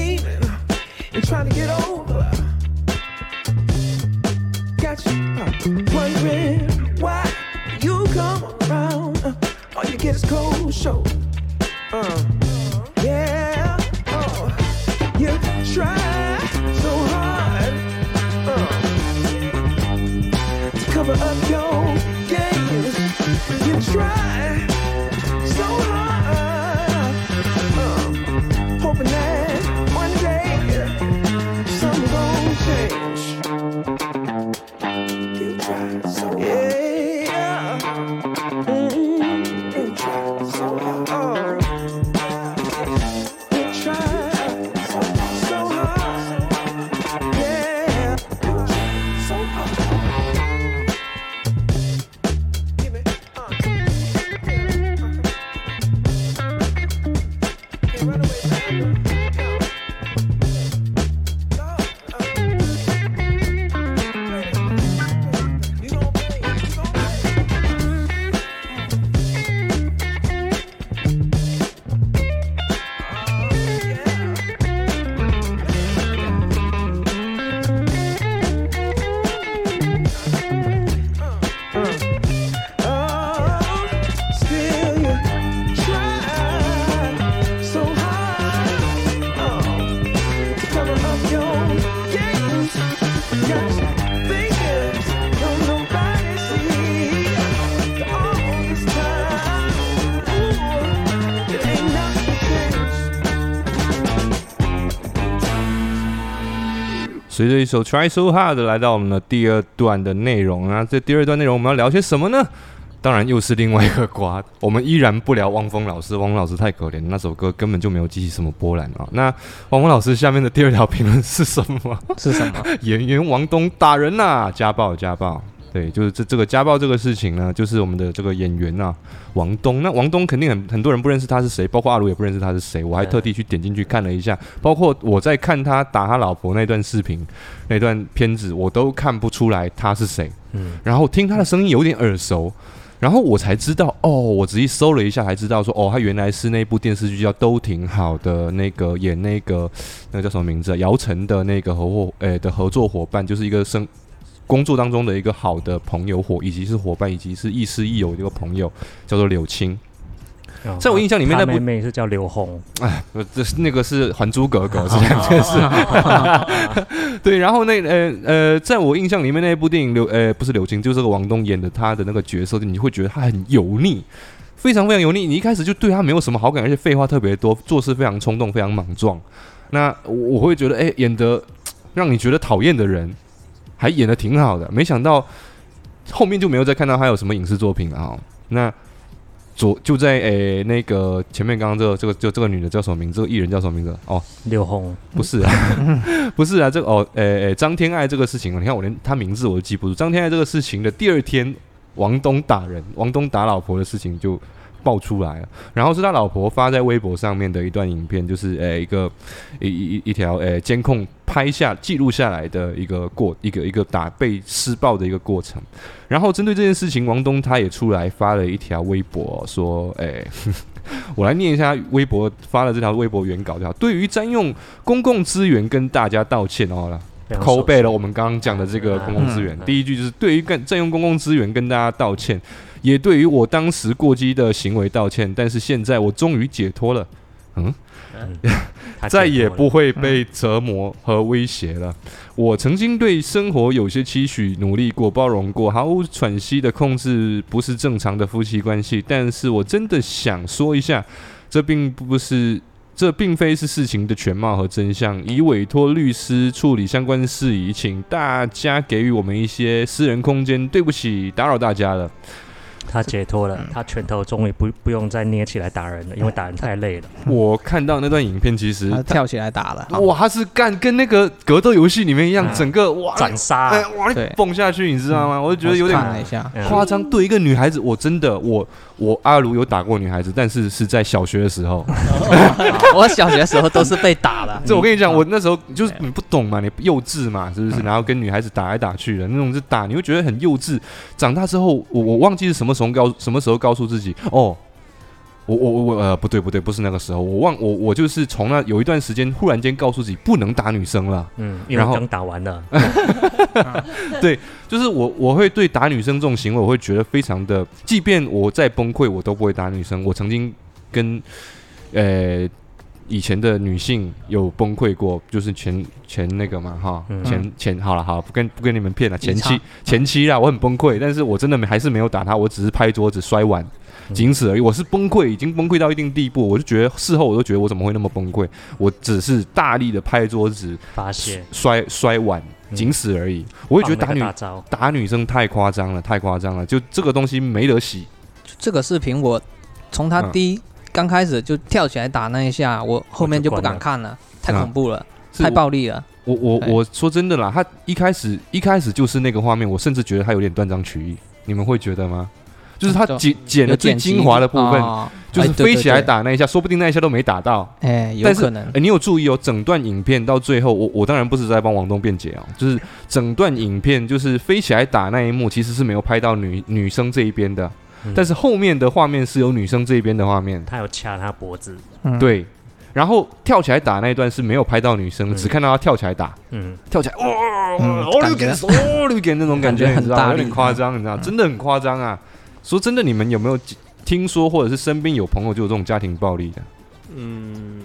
随着一首 Try So Hard 来到我们的第二段的内容啊，这第二段内容我们要聊些什么呢？当然又是另外一个瓜，我们依然不聊汪峰老师，汪峰老师太可怜，那首歌根本就没有激起什么波澜啊。那汪峰老师下面的第二条评论是什么？是什么？演员王东打人呐，家暴家暴。对，就是这这个家暴这个事情呢，就是我们的这个演员啊，王东。那王东肯定很很多人不认识他是谁，包括阿卢也不认识他是谁。我还特地去点进去看了一下，包括我在看他打他老婆那段视频、那段片子，我都看不出来他是谁。嗯，然后听他的声音有点耳熟。然后我才知道，哦，我仔细搜了一下，才知道说，哦，他原来是那部电视剧叫《都挺好的》那个演那个那个叫什么名字？姚晨的那个合伙诶的合作伙伴，就是一个生工作当中的一个好的朋友伙，以及是伙伴，以及是亦师亦友的一个朋友，叫做柳青。在我印象里面，那部妹妹是叫刘红，哎，这是那个是《还珠格格》是两件事。对，然后那呃呃，在我印象里面那部电影刘呃不是刘青，就是这个王东演的他的那个角色，你会觉得他很油腻，非常非常油腻。你一开始就对他没有什么好感，而且废话特别多，做事非常冲动，非常莽撞。那我会觉得，哎，演得让你觉得讨厌的人，还演的挺好的。没想到后面就没有再看到他有什么影视作品了啊。那。左就在诶那个前面，刚刚这个这个就这个女的叫什么名字？这个艺人叫什么名字？哦，刘红不是啊，不是啊，这个哦诶诶张天爱这个事情，你看我连她名字我都记不住。张天爱这个事情的第二天，王东打人，王东打老婆的事情就。爆出来了，然后是他老婆发在微博上面的一段影片，就是诶一个一一一条诶监控拍下记录下来的一个过一个一个打被施暴的一个过程。然后针对这件事情，王东他也出来发了一条微博，说诶，我来念一下微博发了这条微博原稿，叫对于占用公共资源跟大家道歉哦了，抠背了我们刚刚讲的这个公共资源，第一句就是对于干占用公共资源跟大家道歉。也对于我当时过激的行为道歉，但是现在我终于解脱了，嗯，再也不会被折磨和威胁了。我曾经对生活有些期许，努力过，包容过，毫无喘息的控制不是正常的夫妻关系。但是我真的想说一下，这并不是，这并非是事情的全貌和真相。已委托律师处理相关事宜，请大家给予我们一些私人空间。对不起，打扰大家了。他解脱了，他拳头终于不不用再捏起来打人了，因为打人太累了。我看到那段影片，其实他跳起来打了，哇，他是干跟那个格斗游戏里面一样，整个哇斩杀，哇蹦下去，你知道吗？我就觉得有点夸张。对一个女孩子，我真的我。我阿如有打过女孩子，但是是在小学的时候。我小学的时候都是被打的。这我跟你讲，我那时候就是你不懂嘛，你幼稚嘛，是不是？然后跟女孩子打来打去的那种，是打，你会觉得很幼稚。长大之后，我我忘记是什么时候告什么时候告诉自己哦。我我我我呃不对不对不是那个时候我忘我我就是从那有一段时间忽然间告诉自己不能打女生了嗯然后刚打完了。对就是我我会对打女生这种行为我会觉得非常的即便我再崩溃我都不会打女生。我曾经跟呃以前的女性有崩溃过就是前前那个嘛哈前前好了好不跟不跟你们骗了前期前期啦我很崩溃但是我真的没还是没有打她我只是拍桌子摔碗。仅此而已，我是崩溃，已经崩溃到一定地步，我就觉得事后我都觉得我怎么会那么崩溃？我只是大力的拍桌子，发泄，摔摔碗，仅此而已。我也觉得打女打女生太夸张了，太夸张了，就这个东西没得洗。这个视频我从他第一刚开始就跳起来打那一下，我后面就不敢看了，太恐怖了，太暴力了。我我我说真的啦，他一开始一开始就是那个画面，我甚至觉得他有点断章取义，你们会觉得吗？就是他剪剪了最精华的部分，就是飞起来打那一下，说不定那一下都没打到。哎，有可能。哎，你有注意哦？整段影片到最后，我我当然不是在帮王东辩解哦，就是整段影片就是飞起来打那一幕，其实是没有拍到女女生这一边的，但是后面的画面是有女生这边的画面。他有掐她脖子，对。然后跳起来打那一段是没有拍到女生，只看到他跳起来打。嗯，跳起来哇，哦，绿点，哦，绿点那种感觉，你知道有点夸张，你知道真的很夸张啊。说真的，你们有没有听说，或者是身边有朋友就有这种家庭暴力的？嗯，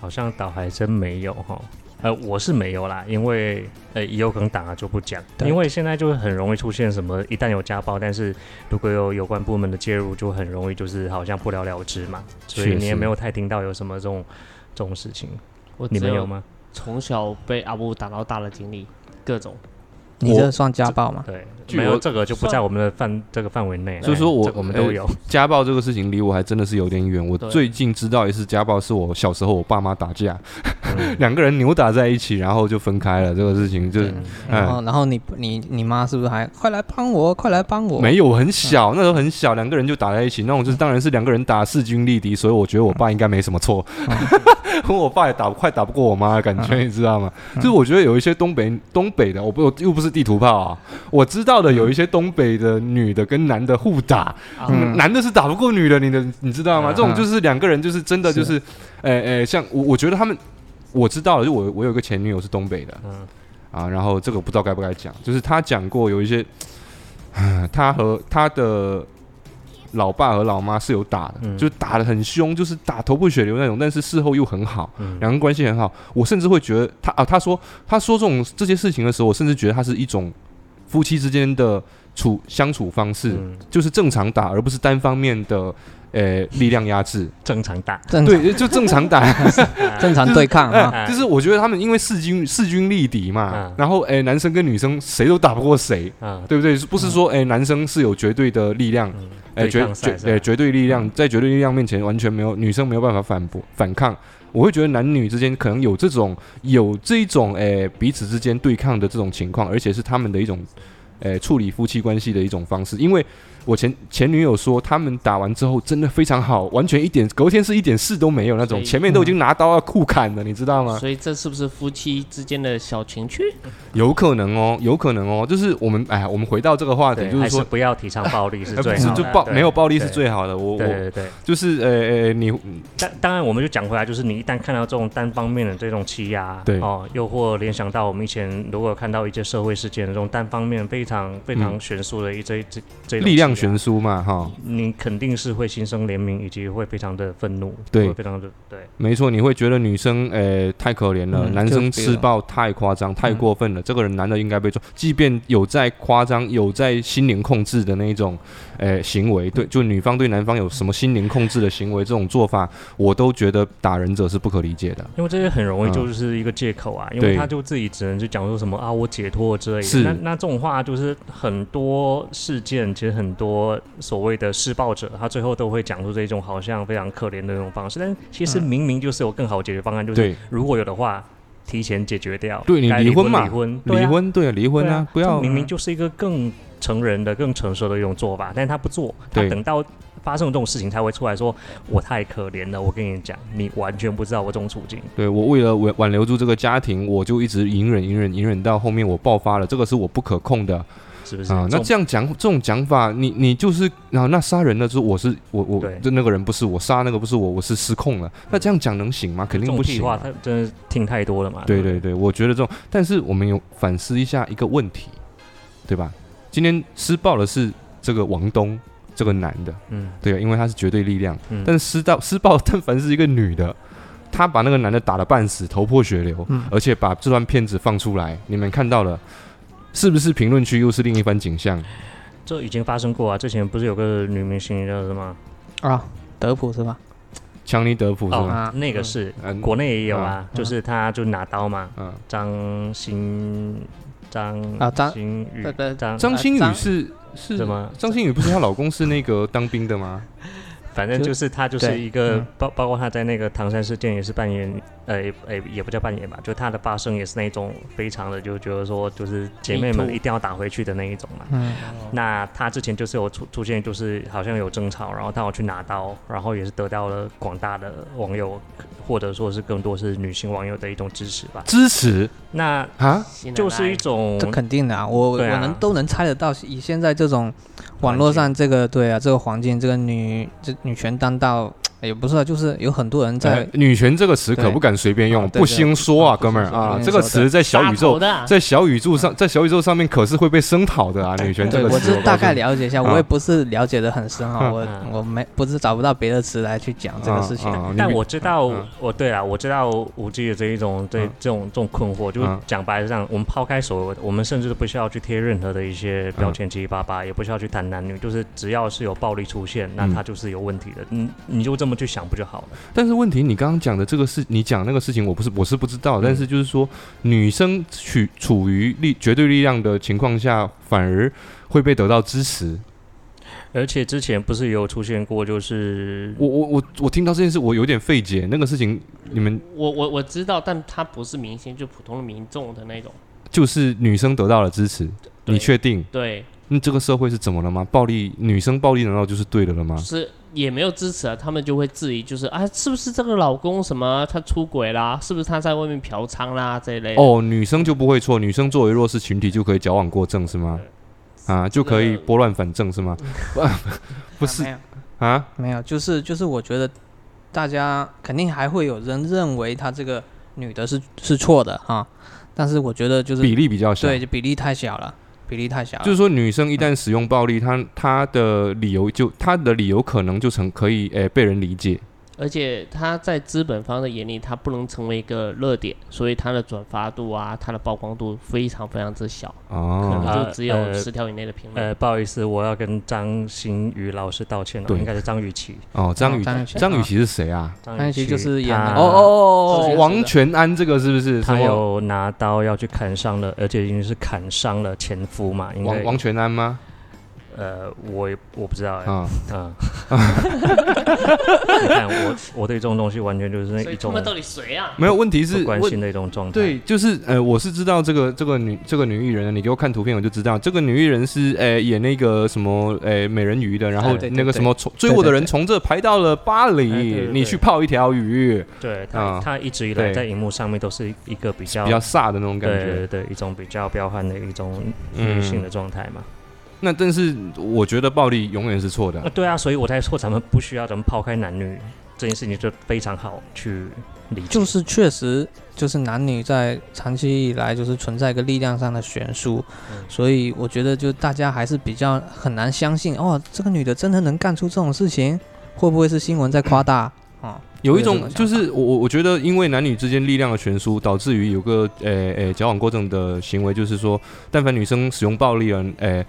好像倒还真没有哈。呃，我是没有啦，因为呃，也有可能打了就不讲。因为现在就是很容易出现什么，一旦有家暴，但是如果有有关部门的介入，就很容易就是好像不了了之嘛。所以你也没有太听到有什么这种这种事情。你们有吗？从小被阿布打到大的经历，各种。你这算家暴吗？对，没有这个就不在我们的范这个范围内。所以说我我们都有家暴这个事情离我还真的是有点远。我最近知道一次家暴是我小时候我爸妈打架，两个人扭打在一起，然后就分开了。这个事情就，然后然后你你你妈是不是还快来帮我，快来帮我？没有，很小，那时候很小，两个人就打在一起，那种就是当然是两个人打势均力敌，所以我觉得我爸应该没什么错。我爸也打快打不过我妈的感觉，你知道吗？就是我觉得有一些东北东北的，我不又不是地图炮啊，我知道的有一些东北的女的跟男的互打，男的是打不过女的，你的你知道吗？这种就是两个人就是真的就是，诶诶，像我我觉得他们我知道了，就我我有个前女友是东北的，嗯。啊，然后这个不知道该不该讲，就是他讲过有一些，他和他的。老爸和老妈是有打的，就是打的很凶，就是打头破血流那种，但是事后又很好，两个人关系很好。我甚至会觉得他啊，他说他说这种这些事情的时候，我甚至觉得他是一种夫妻之间的处相处方式，就是正常打，而不是单方面的。呃，力量压制，正常打，对，就正常打，正常对抗 啊。就是我觉得他们因为势均势均力敌嘛，然后哎，男生跟女生谁都打不过谁，对不对？不是说哎，男生是有绝对的力量，哎，绝绝对绝对力量，在绝对力量面前完全没有女生没有办法反驳反抗。我会觉得男女之间可能有这种有这一种哎彼此之间对抗的这种情况，而且是他们的一种哎处理夫妻关系的一种方式，因为。我前前女友说，他们打完之后真的非常好，完全一点隔天是一点事都没有那种，前面都已经拿刀要酷砍了，你知道吗？所以这是不是夫妻之间的小情趣？有可能哦，有可能哦，就是我们哎，我们回到这个话题，就是说不要提倡暴力是 最好，就暴没有暴力是最好的。我对对对，就是呃呃，你当当然我们就讲回来，就是你一旦看到这种单方面的这种欺压，对哦，又或联想到我们以前如果看到一些社会事件的这种单方面非常非常悬殊的一这这这力量悬殊嘛，哈。你肯定是会心生怜悯，以及会非常的愤怒，对，非常的对，没错，你会觉得女生诶太可怜了，男生施暴太夸张、太过分了，这个人男的应该被抓，即便有在夸张、有在心灵控制的那一种诶行为，对，就女方对男方有什么心灵控制的行为，这种做法，我都觉得打人者是不可理解的，因为这些很容易就是一个借口啊，因为他就自己只能就讲说什么啊，我解脱之类的，那那这种话就是很多事件，其实很多所。谓的施暴者，他最后都会讲出这种好像非常可怜的那种方式，但其实明明就是有更好解决方案，就是如果有的话，提前解决掉。对你离婚嘛？离婚，离婚，对，离婚啊！不要，明明就是一个更成人的、更成熟的一种做法，但是他不做，他等到发生这种事情才会出来说：“我太可怜了。”我跟你讲，你完全不知道我这种处境。对我为了挽挽留住这个家庭，我就一直隐忍、隐忍、隐忍到后面我爆发了，这个是我不可控的。是不是啊？那这样讲，这种讲法，你你就是然后那杀人的是我是我我就那个人不是我杀那个不是我我是失控了。那这样讲能行吗？肯定不行。话他真的听太多了嘛？对对对，我觉得这种，但是我们有反思一下一个问题，对吧？今天施暴的是这个王东这个男的，嗯，对啊，因为他是绝对力量。嗯，但是施到 施暴，但凡是一个女的，她把那个男的打了半死，头破血流，嗯，而且把这段片子放出来，你们看到了。是不是评论区又是另一番景象？这已经发生过啊！之前不是有个女明星叫什么啊？德普是吧？强尼德普是吧？那个是国内也有啊，就是他就拿刀嘛。嗯张新张啊张馨予张张馨予是是什么？张馨予不是她老公是那个当兵的吗？反正就是他就是一个包包括他在那个唐山事件也是扮演呃诶也不叫扮演吧，就他的发声也是那种非常的就觉得说就是姐妹们一定要打回去的那一种嘛。嗯。那他之前就是有出出现就是好像有争吵，然后他要去拿刀，然后也是得到了广大的网友或者说是更多是女性网友的一种支持吧。支持？那啊，就是一种这肯定的啊，我我能都能猜得到，以现在这种网络上这个对啊这个环境，这个女这。女权当道。也不是啊，就是有很多人在“女权”这个词可不敢随便用，不兴说啊，哥们儿啊，这个词在小宇宙，在小宇宙上，在小宇宙上面可是会被声讨的啊！女权这个词，我是大概了解一下，我也不是了解的很深啊，我我没不是找不到别的词来去讲这个事情，但我知道，我对了，我知道五 G 的这一种对这种这种困惑，就讲白了，这样我们抛开所有的，我们甚至都不需要去贴任何的一些标签，七七八八，也不需要去谈男女，就是只要是有暴力出现，那它就是有问题的。你你就这么。么去想不就好了？但是问题，你刚刚讲的这个事，你讲那个事情，我不是我是不知道，但是就是说，女生处处于力绝对力量的情况下，反而会被得到支持。而且之前不是有出现过，就是我我我我听到这件事，我有点费解。那个事情，你们我我我知道，但他不是明星，就普通的民众的那种。就是女生得到了支持，你确定？对。那这个社会是怎么了吗？暴力女生暴力难道就是对的了吗？是也没有支持啊，他们就会质疑，就是啊，是不是这个老公什么他出轨啦？是不是他在外面嫖娼啦这一类？哦，女生就不会错，女生作为弱势群体就可以矫枉过正是吗？啊，就可以拨乱反正是吗？不是啊，没有，就是就是我觉得大家肯定还会有人认为他这个女的是是错的啊，但是我觉得就是比例比较小，对，就比例太小了。比例太小，就是说女生一旦使用暴力，她她的理由就她的理由可能就成可以诶被人理解。而且他在资本方的眼里，他不能成为一个热点，所以他的转发度啊，他的曝光度非常非常之小，哦，可能就只有十条以内的评论。呃，不好意思，我要跟张馨予老师道歉了，应该是张雨绮。哦，张雨张雨绮是谁啊？张雨绮就是演哦哦哦，王全安这个是不是？他有拿刀要去砍伤了，而且已经是砍伤了前夫嘛？王王全安吗？呃，我我不知道哎，嗯嗯，你看我我对这种东西完全就是那一种，他们到底谁啊？没有问题是关心的一种状态。对，就是呃，我是知道这个这个女这个女艺人，你给我看图片我就知道，这个女艺人是呃演那个什么呃美人鱼的，然后那个什么从追我的人从这排到了巴黎，你去泡一条鱼。对，她她一直以来在荧幕上面都是一个比较比较飒的那种感觉，对一种比较彪悍的一种女性的状态嘛。那但是我觉得暴力永远是错的。对啊，所以我才说咱们不需要咱们抛开男女这件事情，就非常好去理解。就是确实就是男女在长期以来就是存在一个力量上的悬殊，所以我觉得就大家还是比较很难相信哦，这个女的真的能干出这种事情？会不会是新闻在夸大啊？有一种就是我我我觉得因为男女之间力量的悬殊，导致于有个诶诶矫枉过正的行为，就是说，但凡女生使用暴力了，诶。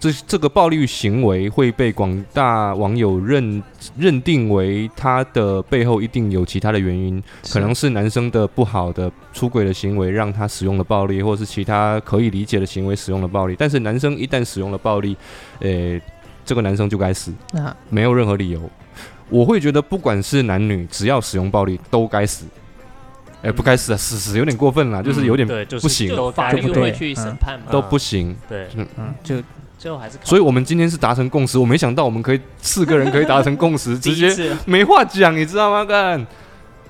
这这个暴力行为会被广大网友认认定为他的背后一定有其他的原因，可能是男生的不好的出轨的行为让他使用了暴力，或者是其他可以理解的行为使用了暴力。但是男生一旦使用了暴力，呃，这个男生就该死，没有任何理由。我会觉得不管是男女，只要使用暴力都该死。哎，不该死啊，死死有点过分了，就是有点不行，法律会去审判嘛，都不行。对，嗯嗯，就。最后还是，所以我们今天是达成共识。我没想到我们可以四个人可以达成共识，直接没话讲，你知道吗？干，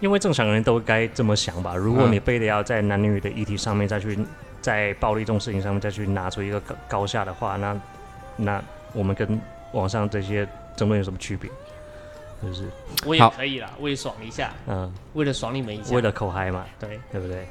因为正常人都该这么想吧。如果你非得要在男女的议题上面再去，在暴力这种事情上面再去拿出一个高高下的话，那那我们跟网上这些争论有什么区别？就是，我也可以啦，为爽一下，嗯，为了爽你们一下，为了口嗨嘛，对，对不对？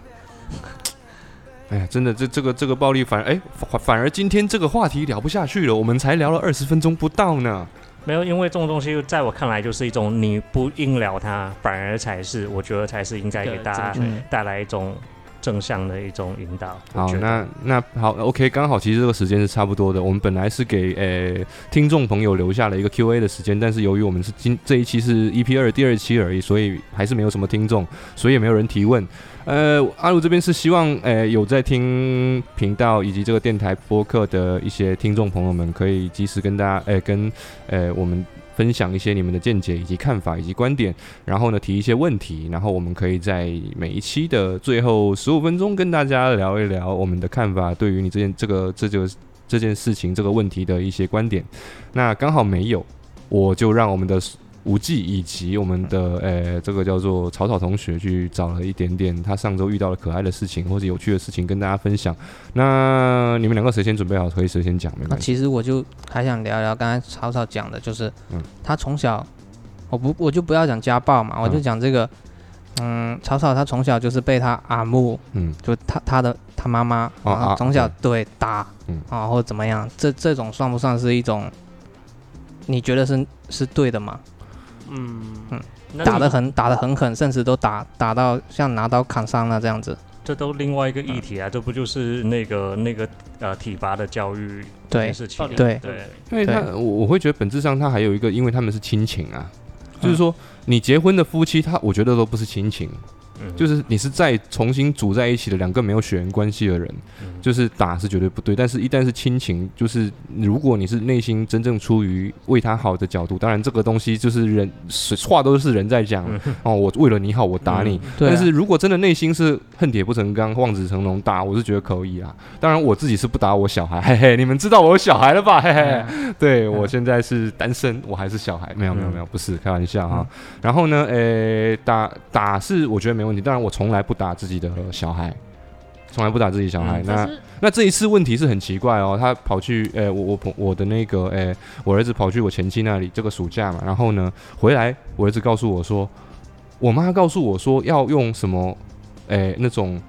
哎呀，真的，这这个这个暴力反哎反反而今天这个话题聊不下去了，我们才聊了二十分钟不到呢。没有，因为这种东西在我看来就是一种你不硬聊它，反而才是我觉得才是应该给大家带来一种正向的一种引导。好，那那好，OK，刚好其实这个时间是差不多的。我们本来是给呃听众朋友留下了一个 Q&A 的时间，但是由于我们是今这一期是 EP 二第二期而已，所以还是没有什么听众，所以也没有人提问。呃，阿鲁这边是希望，呃，有在听频道以及这个电台播客的一些听众朋友们，可以及时跟大家，呃，跟，呃，我们分享一些你们的见解以及看法以及观点，然后呢，提一些问题，然后我们可以在每一期的最后十五分钟跟大家聊一聊我们的看法，对于你这件这个这就这件事情这个问题的一些观点。那刚好没有，我就让我们的。无忌以及我们的呃，这个叫做草草同学去找了一点点他上周遇到的可爱的事情或者有趣的事情跟大家分享。那你们两个谁先准备好可以谁先讲没关系。其实我就还想聊聊刚才草草讲的，就是嗯，他从小我不我就不要讲家暴嘛，我就讲这个嗯，草草他从小就是被他阿木嗯，就他他的他妈妈啊从小对打嗯啊或者怎么样，这这种算不算是一种？你觉得是是对的吗？嗯。嗯，打的很打的很狠，甚至都打打到像拿刀砍伤了这样子，这都另外一个议题啊，这不就是那个那个呃体罚的教育这件事情？对对，因为他我我会觉得本质上他还有一个，因为他们是亲情啊，就是说你结婚的夫妻，他我觉得都不是亲情。就是你是再重新组在一起的两个没有血缘关系的人，就是打是绝对不对。但是，一旦是亲情，就是如果你是内心真正出于为他好的角度，当然这个东西就是人话都是人在讲哦。我为了你好，我打你。但是如果真的内心是恨铁不成钢、望子成龙，打我是觉得可以啊。当然我自己是不打我小孩，嘿嘿，你们知道我有小孩了吧？嘿嘿，对我现在是单身，我还是小孩，没有没有没有，不是开玩笑哈。然后呢，诶，打打是我觉得没问题。当然，我从来不打自己的小孩，从来不打自己小孩。那那这一次问题是很奇怪哦，他跑去，诶，我我我的那个，诶，我儿子跑去我前妻那里，这个暑假嘛，然后呢，回来，我儿子告诉我说，我妈告诉我说要用什么，诶，那种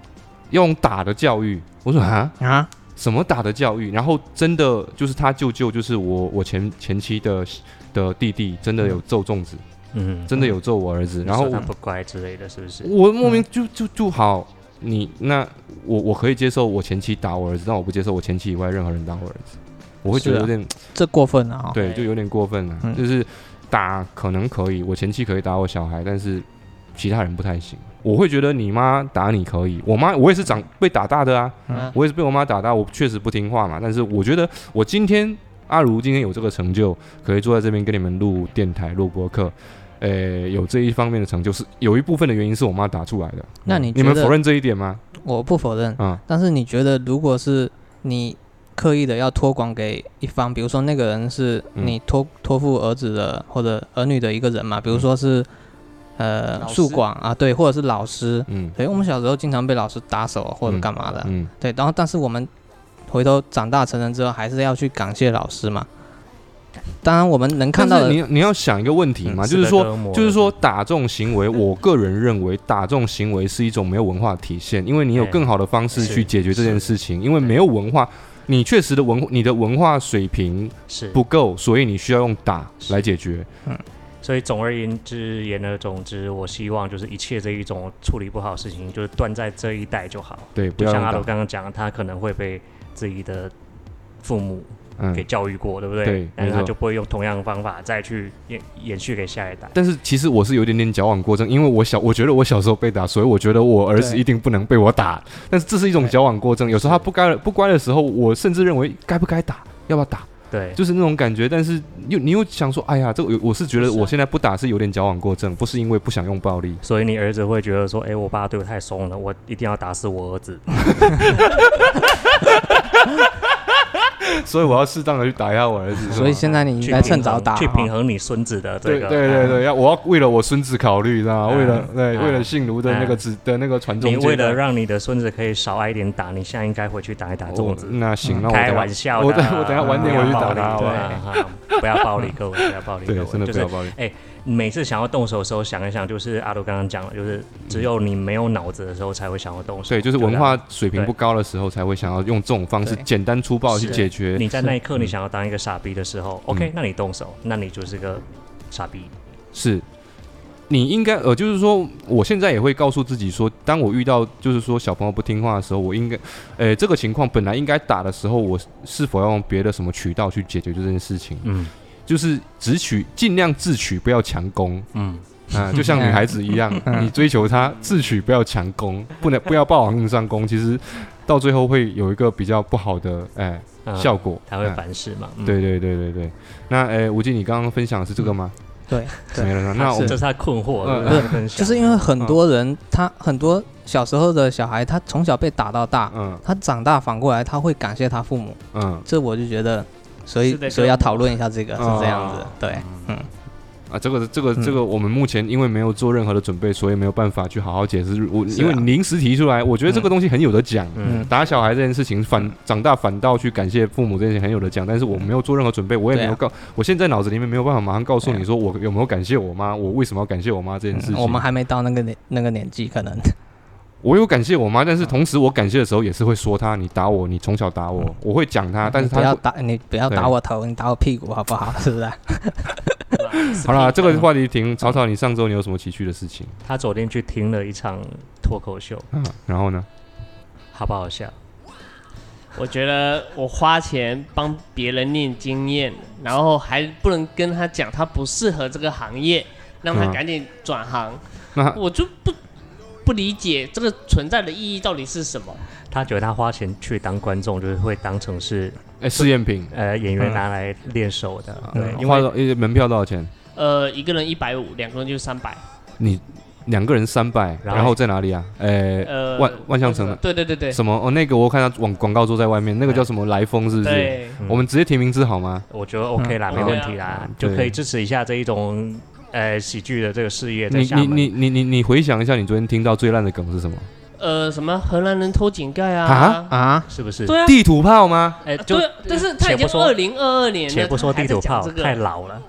用打的教育。我说啊啊，什么打的教育？然后真的就是他舅舅，就是我我前前妻的的弟弟，真的有揍粽子。嗯，真的有揍我儿子，然后他不乖之类的，是不是？我莫名就就就好，你那我我可以接受我前妻打我儿子，但我不接受我前妻以外任何人打我儿子，我会觉得有点这过分了啊。对，就有点过分了。就是打可能可以，我前妻可以打我小孩，但是其他人不太行。我会觉得你妈打你可以，我妈我也是长被打大的啊，我也是被我妈打大，我确实不听话嘛。但是我觉得我今天阿如今天有这个成就，可以坐在这边跟你们录电台录播课。呃，有这一方面的成就，是有一部分的原因是我妈打出来的。那你你们否认这一点吗？我不否认啊。但是你觉得，如果是你刻意的要托管给一方，比如说那个人是你托托付儿子的或者儿女的一个人嘛，比如说是呃宿管啊，对，或者是老师，嗯，对，我们小时候经常被老师打手或者干嘛的，嗯，对，然后但是我们回头长大成人之后，还是要去感谢老师嘛。当然，我们能看到，你你要想一个问题嘛，就是说，就是说打这种行为，我个人认为打这种行为是一种没有文化体现，因为你有更好的方式去解决这件事情，因为没有文化，你确实的文你的文化水平是不够，所以你需要用打来解决。嗯，所以总而言之，言而总之，我希望就是一切这一种处理不好的事情，就是断在这一代就好。对，就像阿罗刚刚讲，他可能会被自己的父母。给教育过，对不对？对，但是他就不会用同样的方法再去延延续给下一代。但是其实我是有点点矫枉过正，因为我小，我觉得我小时候被打，所以我觉得我儿子一定不能被我打。但是这是一种矫枉过正，有时候他不该不乖的时候，我甚至认为该不该打，要不要打？对，就是那种感觉。但是又你又想说，哎呀，这个我是觉得我现在不打是有点矫枉过正，不是因为不想用暴力。所以你儿子会觉得说，哎，我爸对我太松了，我一定要打死我儿子。所以我要适当的去打压我儿子。所以现在你应该趁早打，去平衡你孙子的这个。对对对要我要为了我孙子考虑，知道吗？为了对为了姓卢的那个子的那个传宗。你为了让你的孙子可以少挨点打，你现在应该回去打一打粽子。那行，那我开玩笑，我我等下晚点回去打他，对，不要暴力，各位不要暴力，对，真的不要暴力。哎。每次想要动手的时候，想一想，就是阿杜刚刚讲了，就是只有你没有脑子的时候才会想要动手。对，就是文化水平不高的时候才会想要用这种方式简单粗暴去解决。你在那一刻你想要当一个傻逼的时候，OK，那你动手，那你就是个傻逼。是，你应该呃，就是说，我现在也会告诉自己说，当我遇到就是说小朋友不听话的时候，我应该，呃，这个情况本来应该打的时候，我是否要用别的什么渠道去解决这件事情？嗯。就是只取尽量自取，不要强攻。嗯啊，就像女孩子一样，你追求她自取，不要强攻，不能不要霸王硬上弓。其实到最后会有一个比较不好的哎效果，才会反噬嘛。对对对对对。那哎，吴静，你刚刚分享的是这个吗？对，没了。那我这是他困惑，不是？就是因为很多人，他很多小时候的小孩，他从小被打到大，嗯，他长大反过来他会感谢他父母，嗯，这我就觉得。所以，所以要讨论一下这个是这样子，对，嗯，啊，这个，这个，这个，我们目前因为没有做任何的准备，所以没有办法去好好解释。我因为临时提出来，我觉得这个东西很有的讲。嗯，打小孩这件事情，反长大反倒去感谢父母这件事情很有的讲。但是我没有做任何准备，我也没有告，我现在脑子里面没有办法马上告诉你说我有没有感谢我妈，我为什么要感谢我妈这件事情。我们还没到那个年那个年纪，可能。我有感谢我妈，但是同时我感谢的时候也是会说她，你打我，你从小打我，我会讲她，但是她不要打你，不要打我头，你打我屁股好不好？是不是？好了，这个话题停。草草，你上周你有什么奇趣的事情？他昨天去听了一场脱口秀，嗯，然后呢？好不好笑？我觉得我花钱帮别人念经验，然后还不能跟他讲他不适合这个行业。让他赶紧转行。那我就不不理解这个存在的意义到底是什么。他觉得他花钱去当观众，就是会当成是哎试验品，呃演员拿来练手的。对，因为门票多少钱？呃，一个人一百五，两个人就是三百。你两个人三百，然后在哪里啊？呃，万万象城。对对对对。什么？哦，那个我看到广广告坐在外面，那个叫什么来风是不是？对。我们直接提名字好吗？我觉得 OK 啦，没问题啦，就可以支持一下这一种呃喜剧的这个事业。你你你你你你回想一下，你昨天听到最烂的梗是什么？呃，什么荷兰人偷井盖啊？啊啊，是不是？对啊，地图炮吗？哎，对，但是他已经二零二二年了，且不说地图炮太老了，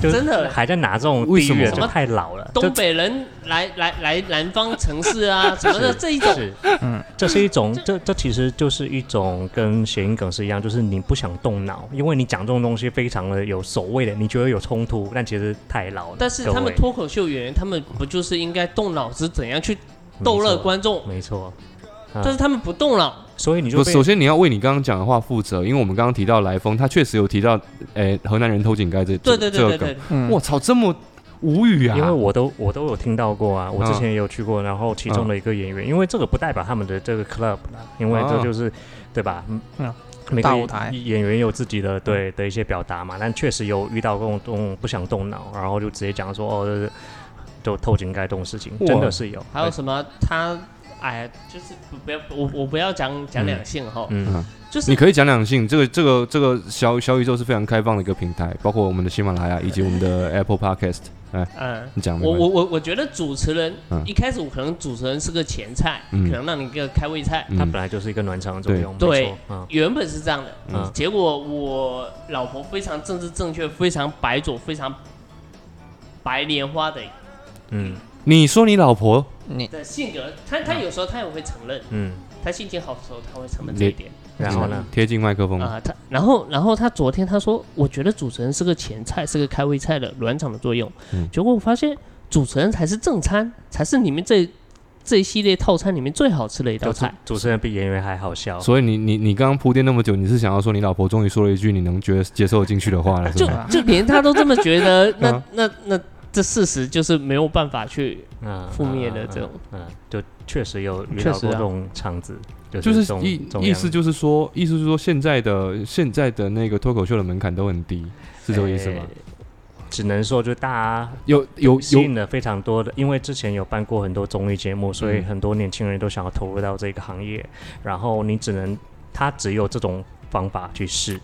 真的还在拿这种地域，就太老了。东北人来来来南方城市啊，什么的这一种，嗯，这是一种，这这其实就是一种跟谐音梗是一样，就是你不想动脑，因为你讲这种东西非常的有所谓的，你觉得有冲突，但其实太老了。但是他们脱口秀演员，他们不就是应该动脑子，怎样去？逗乐观众，没错，但是他们不动了，所以你就首先你要为你刚刚讲的话负责，因为我们刚刚提到来风，他确实有提到，诶，河南人偷井盖这对对对对对，我操，这么无语啊！因为我都我都有听到过啊，我之前也有去过，然后其中的一个演员，因为这个不代表他们的这个 club 啦，因为这就是对吧？嗯，大舞台。演员有自己的对的一些表达嘛，但确实有遇到这种动不想动脑，然后就直接讲说哦。就透井盖这种事情，真的是有。还有什么？他哎，就是不不要我我不要讲讲两性哈。嗯，就是你可以讲两性。这个这个这个小小宇宙是非常开放的一个平台，包括我们的喜马拉雅以及我们的 Apple Podcast。哎，嗯，你讲。我我我我觉得主持人一开始我可能主持人是个前菜，可能让你一个开胃菜。他本来就是一个暖场的作用。对，原本是这样的。嗯。结果我老婆非常政治正确，非常白左，非常白莲花的。嗯，你说你老婆你的性格，他他有时候他也会承认，嗯，他心情好的时候他会承认这一点。然后呢，贴近麦克风啊，他然后然后他昨天他说，我觉得主持人是个前菜，是个开胃菜的暖场的作用。嗯，结果我发现主持人才是正餐，才是你们这这一系列套餐里面最好吃的一道菜。主持人比演员还好笑。所以你你你刚刚铺垫那么久，你是想要说你老婆终于说了一句你能觉得接受进去的话了？就就连他都这么觉得，那那那。这事实就是没有办法去覆灭的这种，嗯，就确实有遇到过这种场子，就是意意思就是说，意思是说现在的现在的那个脱口秀的门槛都很低，是这个意思吗？只能说就大家有有吸引了非常多的，因为之前有办过很多综艺节目，所以很多年轻人都想要投入到这个行业，然后你只能他只有这种方法去试，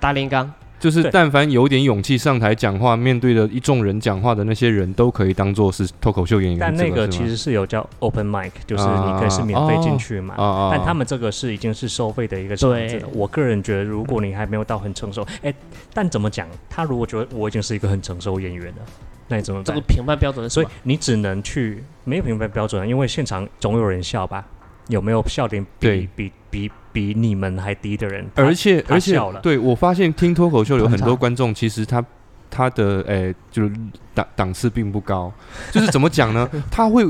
大炼钢。就是但凡有点勇气上台讲话，面对着一众人讲话的那些人都可以当做是脱口秀演员。但那个其实是有叫 open mic，就是你可以是免费进去嘛。但他们这个是已经是收费的一个场子。我个人觉得，如果你还没有到很成熟，哎，但怎么讲？他如果觉得我已经是一个很成熟演员了，那你怎么？这个评判标准，所以你只能去没有评判标准，因为现场总有人笑吧？有没有笑点比比比？比你们还低的人，而且而且，对我发现听脱口秀有很多观众，其实他他的诶，就是档档次并不高。就是怎么讲呢？他会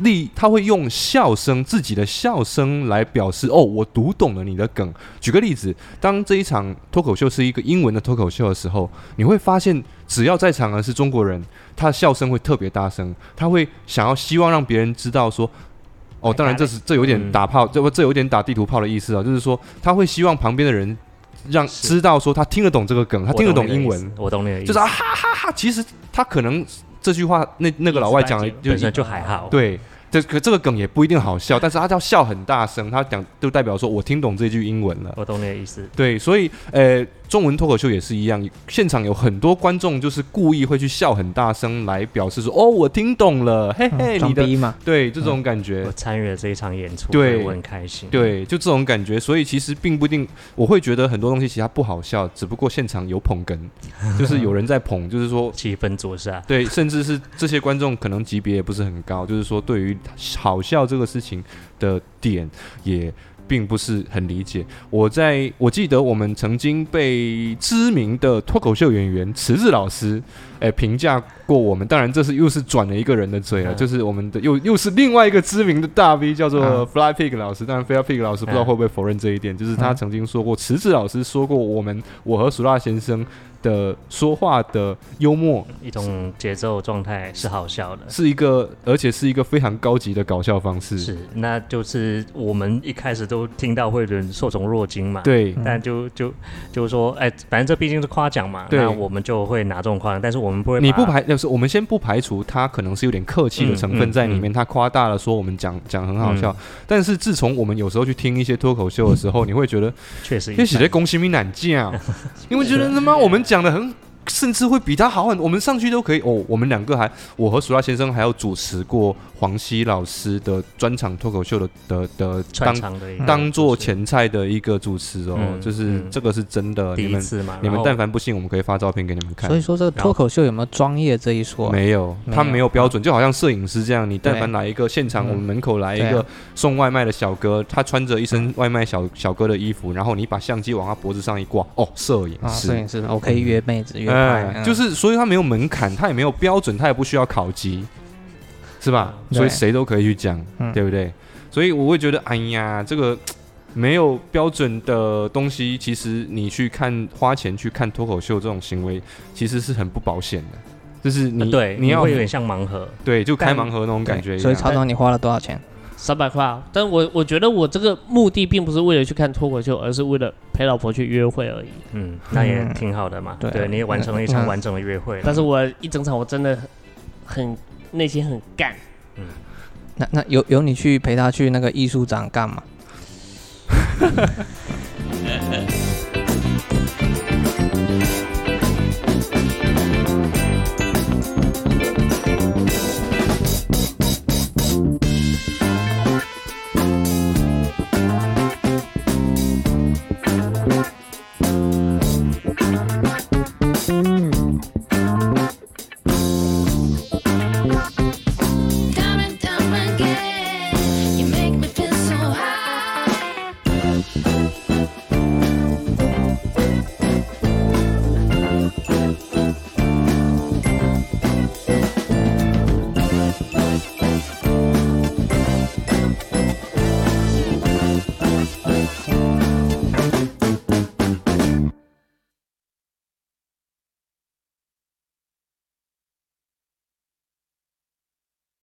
立，他会用笑声，自己的笑声来表示哦，我读懂了你的梗。举个例子，当这一场脱口秀是一个英文的脱口秀的时候，你会发现，只要在场的是中国人，他的笑声会特别大声，他会想要希望让别人知道说。哦，当然这是这有点打炮，这不这有点打地图炮的意思啊，就是说他会希望旁边的人让知道说他听得懂这个梗，他听得懂英文，我懂你的意思，就是啊哈哈哈，其实他可能这句话那那个老外讲的就就还好，对。这可这个梗也不一定好笑，但是他要笑很大声，他讲就代表说我听懂这句英文了。我懂你的意思。对，所以呃，中文脱口秀也是一样，现场有很多观众就是故意会去笑很大声来表示说哦，我听懂了，嘿嘿，你的对这种感觉。我参与了这一场演出，对，我很开心。对，就这种感觉，所以其实并不一定，我会觉得很多东西其实不好笑，只不过现场有捧哏，就是有人在捧，就是说气氛做事啊。对，甚至是这些观众可能级别也不是很高，就是说对于。好笑这个事情的点也并不是很理解。我在我记得我们曾经被知名的脱口秀演员池子老师诶评价过我们，当然这是又是转了一个人的嘴了，就是我们的又又是另外一个知名的大 V 叫做 Fly Pig 老师，但 Fly Pig 老师不知道会不会否认这一点，就是他曾经说过池子老师说过我们我和苏拉先生。的说话的幽默，一种节奏状态是好笑的，是一个，而且是一个非常高级的搞笑方式。是，那就是我们一开始都听到会人受宠若惊嘛。对，但就就就是说，哎，反正这毕竟是夸奖嘛，那我们就会拿这种夸奖，但是我们不会。你不排，就是我们先不排除他可能是有点客气的成分在里面，他夸大了说我们讲讲很好笑，但是自从我们有时候去听一些脱口秀的时候，你会觉得确实，因为写在公信力难讲，因为觉得他妈我们讲的很。甚至会比他好很，我们上去都可以哦。我们两个还，我和苏拉先生还有主持过黄西老师的专场脱口秀的的的当当做前菜的一个主持哦，就是这个是真的。第一次嘛，你们但凡不信，我们可以发照片给你们看。所以说这个脱口秀有没有专业这一说？没有，他没有标准，就好像摄影师这样，你但凡来一个现场，我们门口来一个送外卖的小哥，他穿着一身外卖小小哥的衣服，然后你把相机往他脖子上一挂，哦，摄影师，摄影师，我可以约妹子约。哎，就是，所以它没有门槛，它也没有标准，它也不需要考级，是吧？所以谁都可以去讲，对不对？所以我会觉得，哎呀，这个没有标准的东西，其实你去看花钱去看脱口秀这种行为，其实是很不保险的。就是你对你要有点像盲盒，对，就开盲盒那种感觉。所以曹总，你花了多少钱？三百块啊，但我我觉得我这个目的并不是为了去看脱口秀，而是为了陪老婆去约会而已。嗯，那也挺好的嘛。对，你也完成了一场完整的约会。但是我一整场我真的很内心很干。嗯，那那有有你去陪他去那个艺术展干嘛？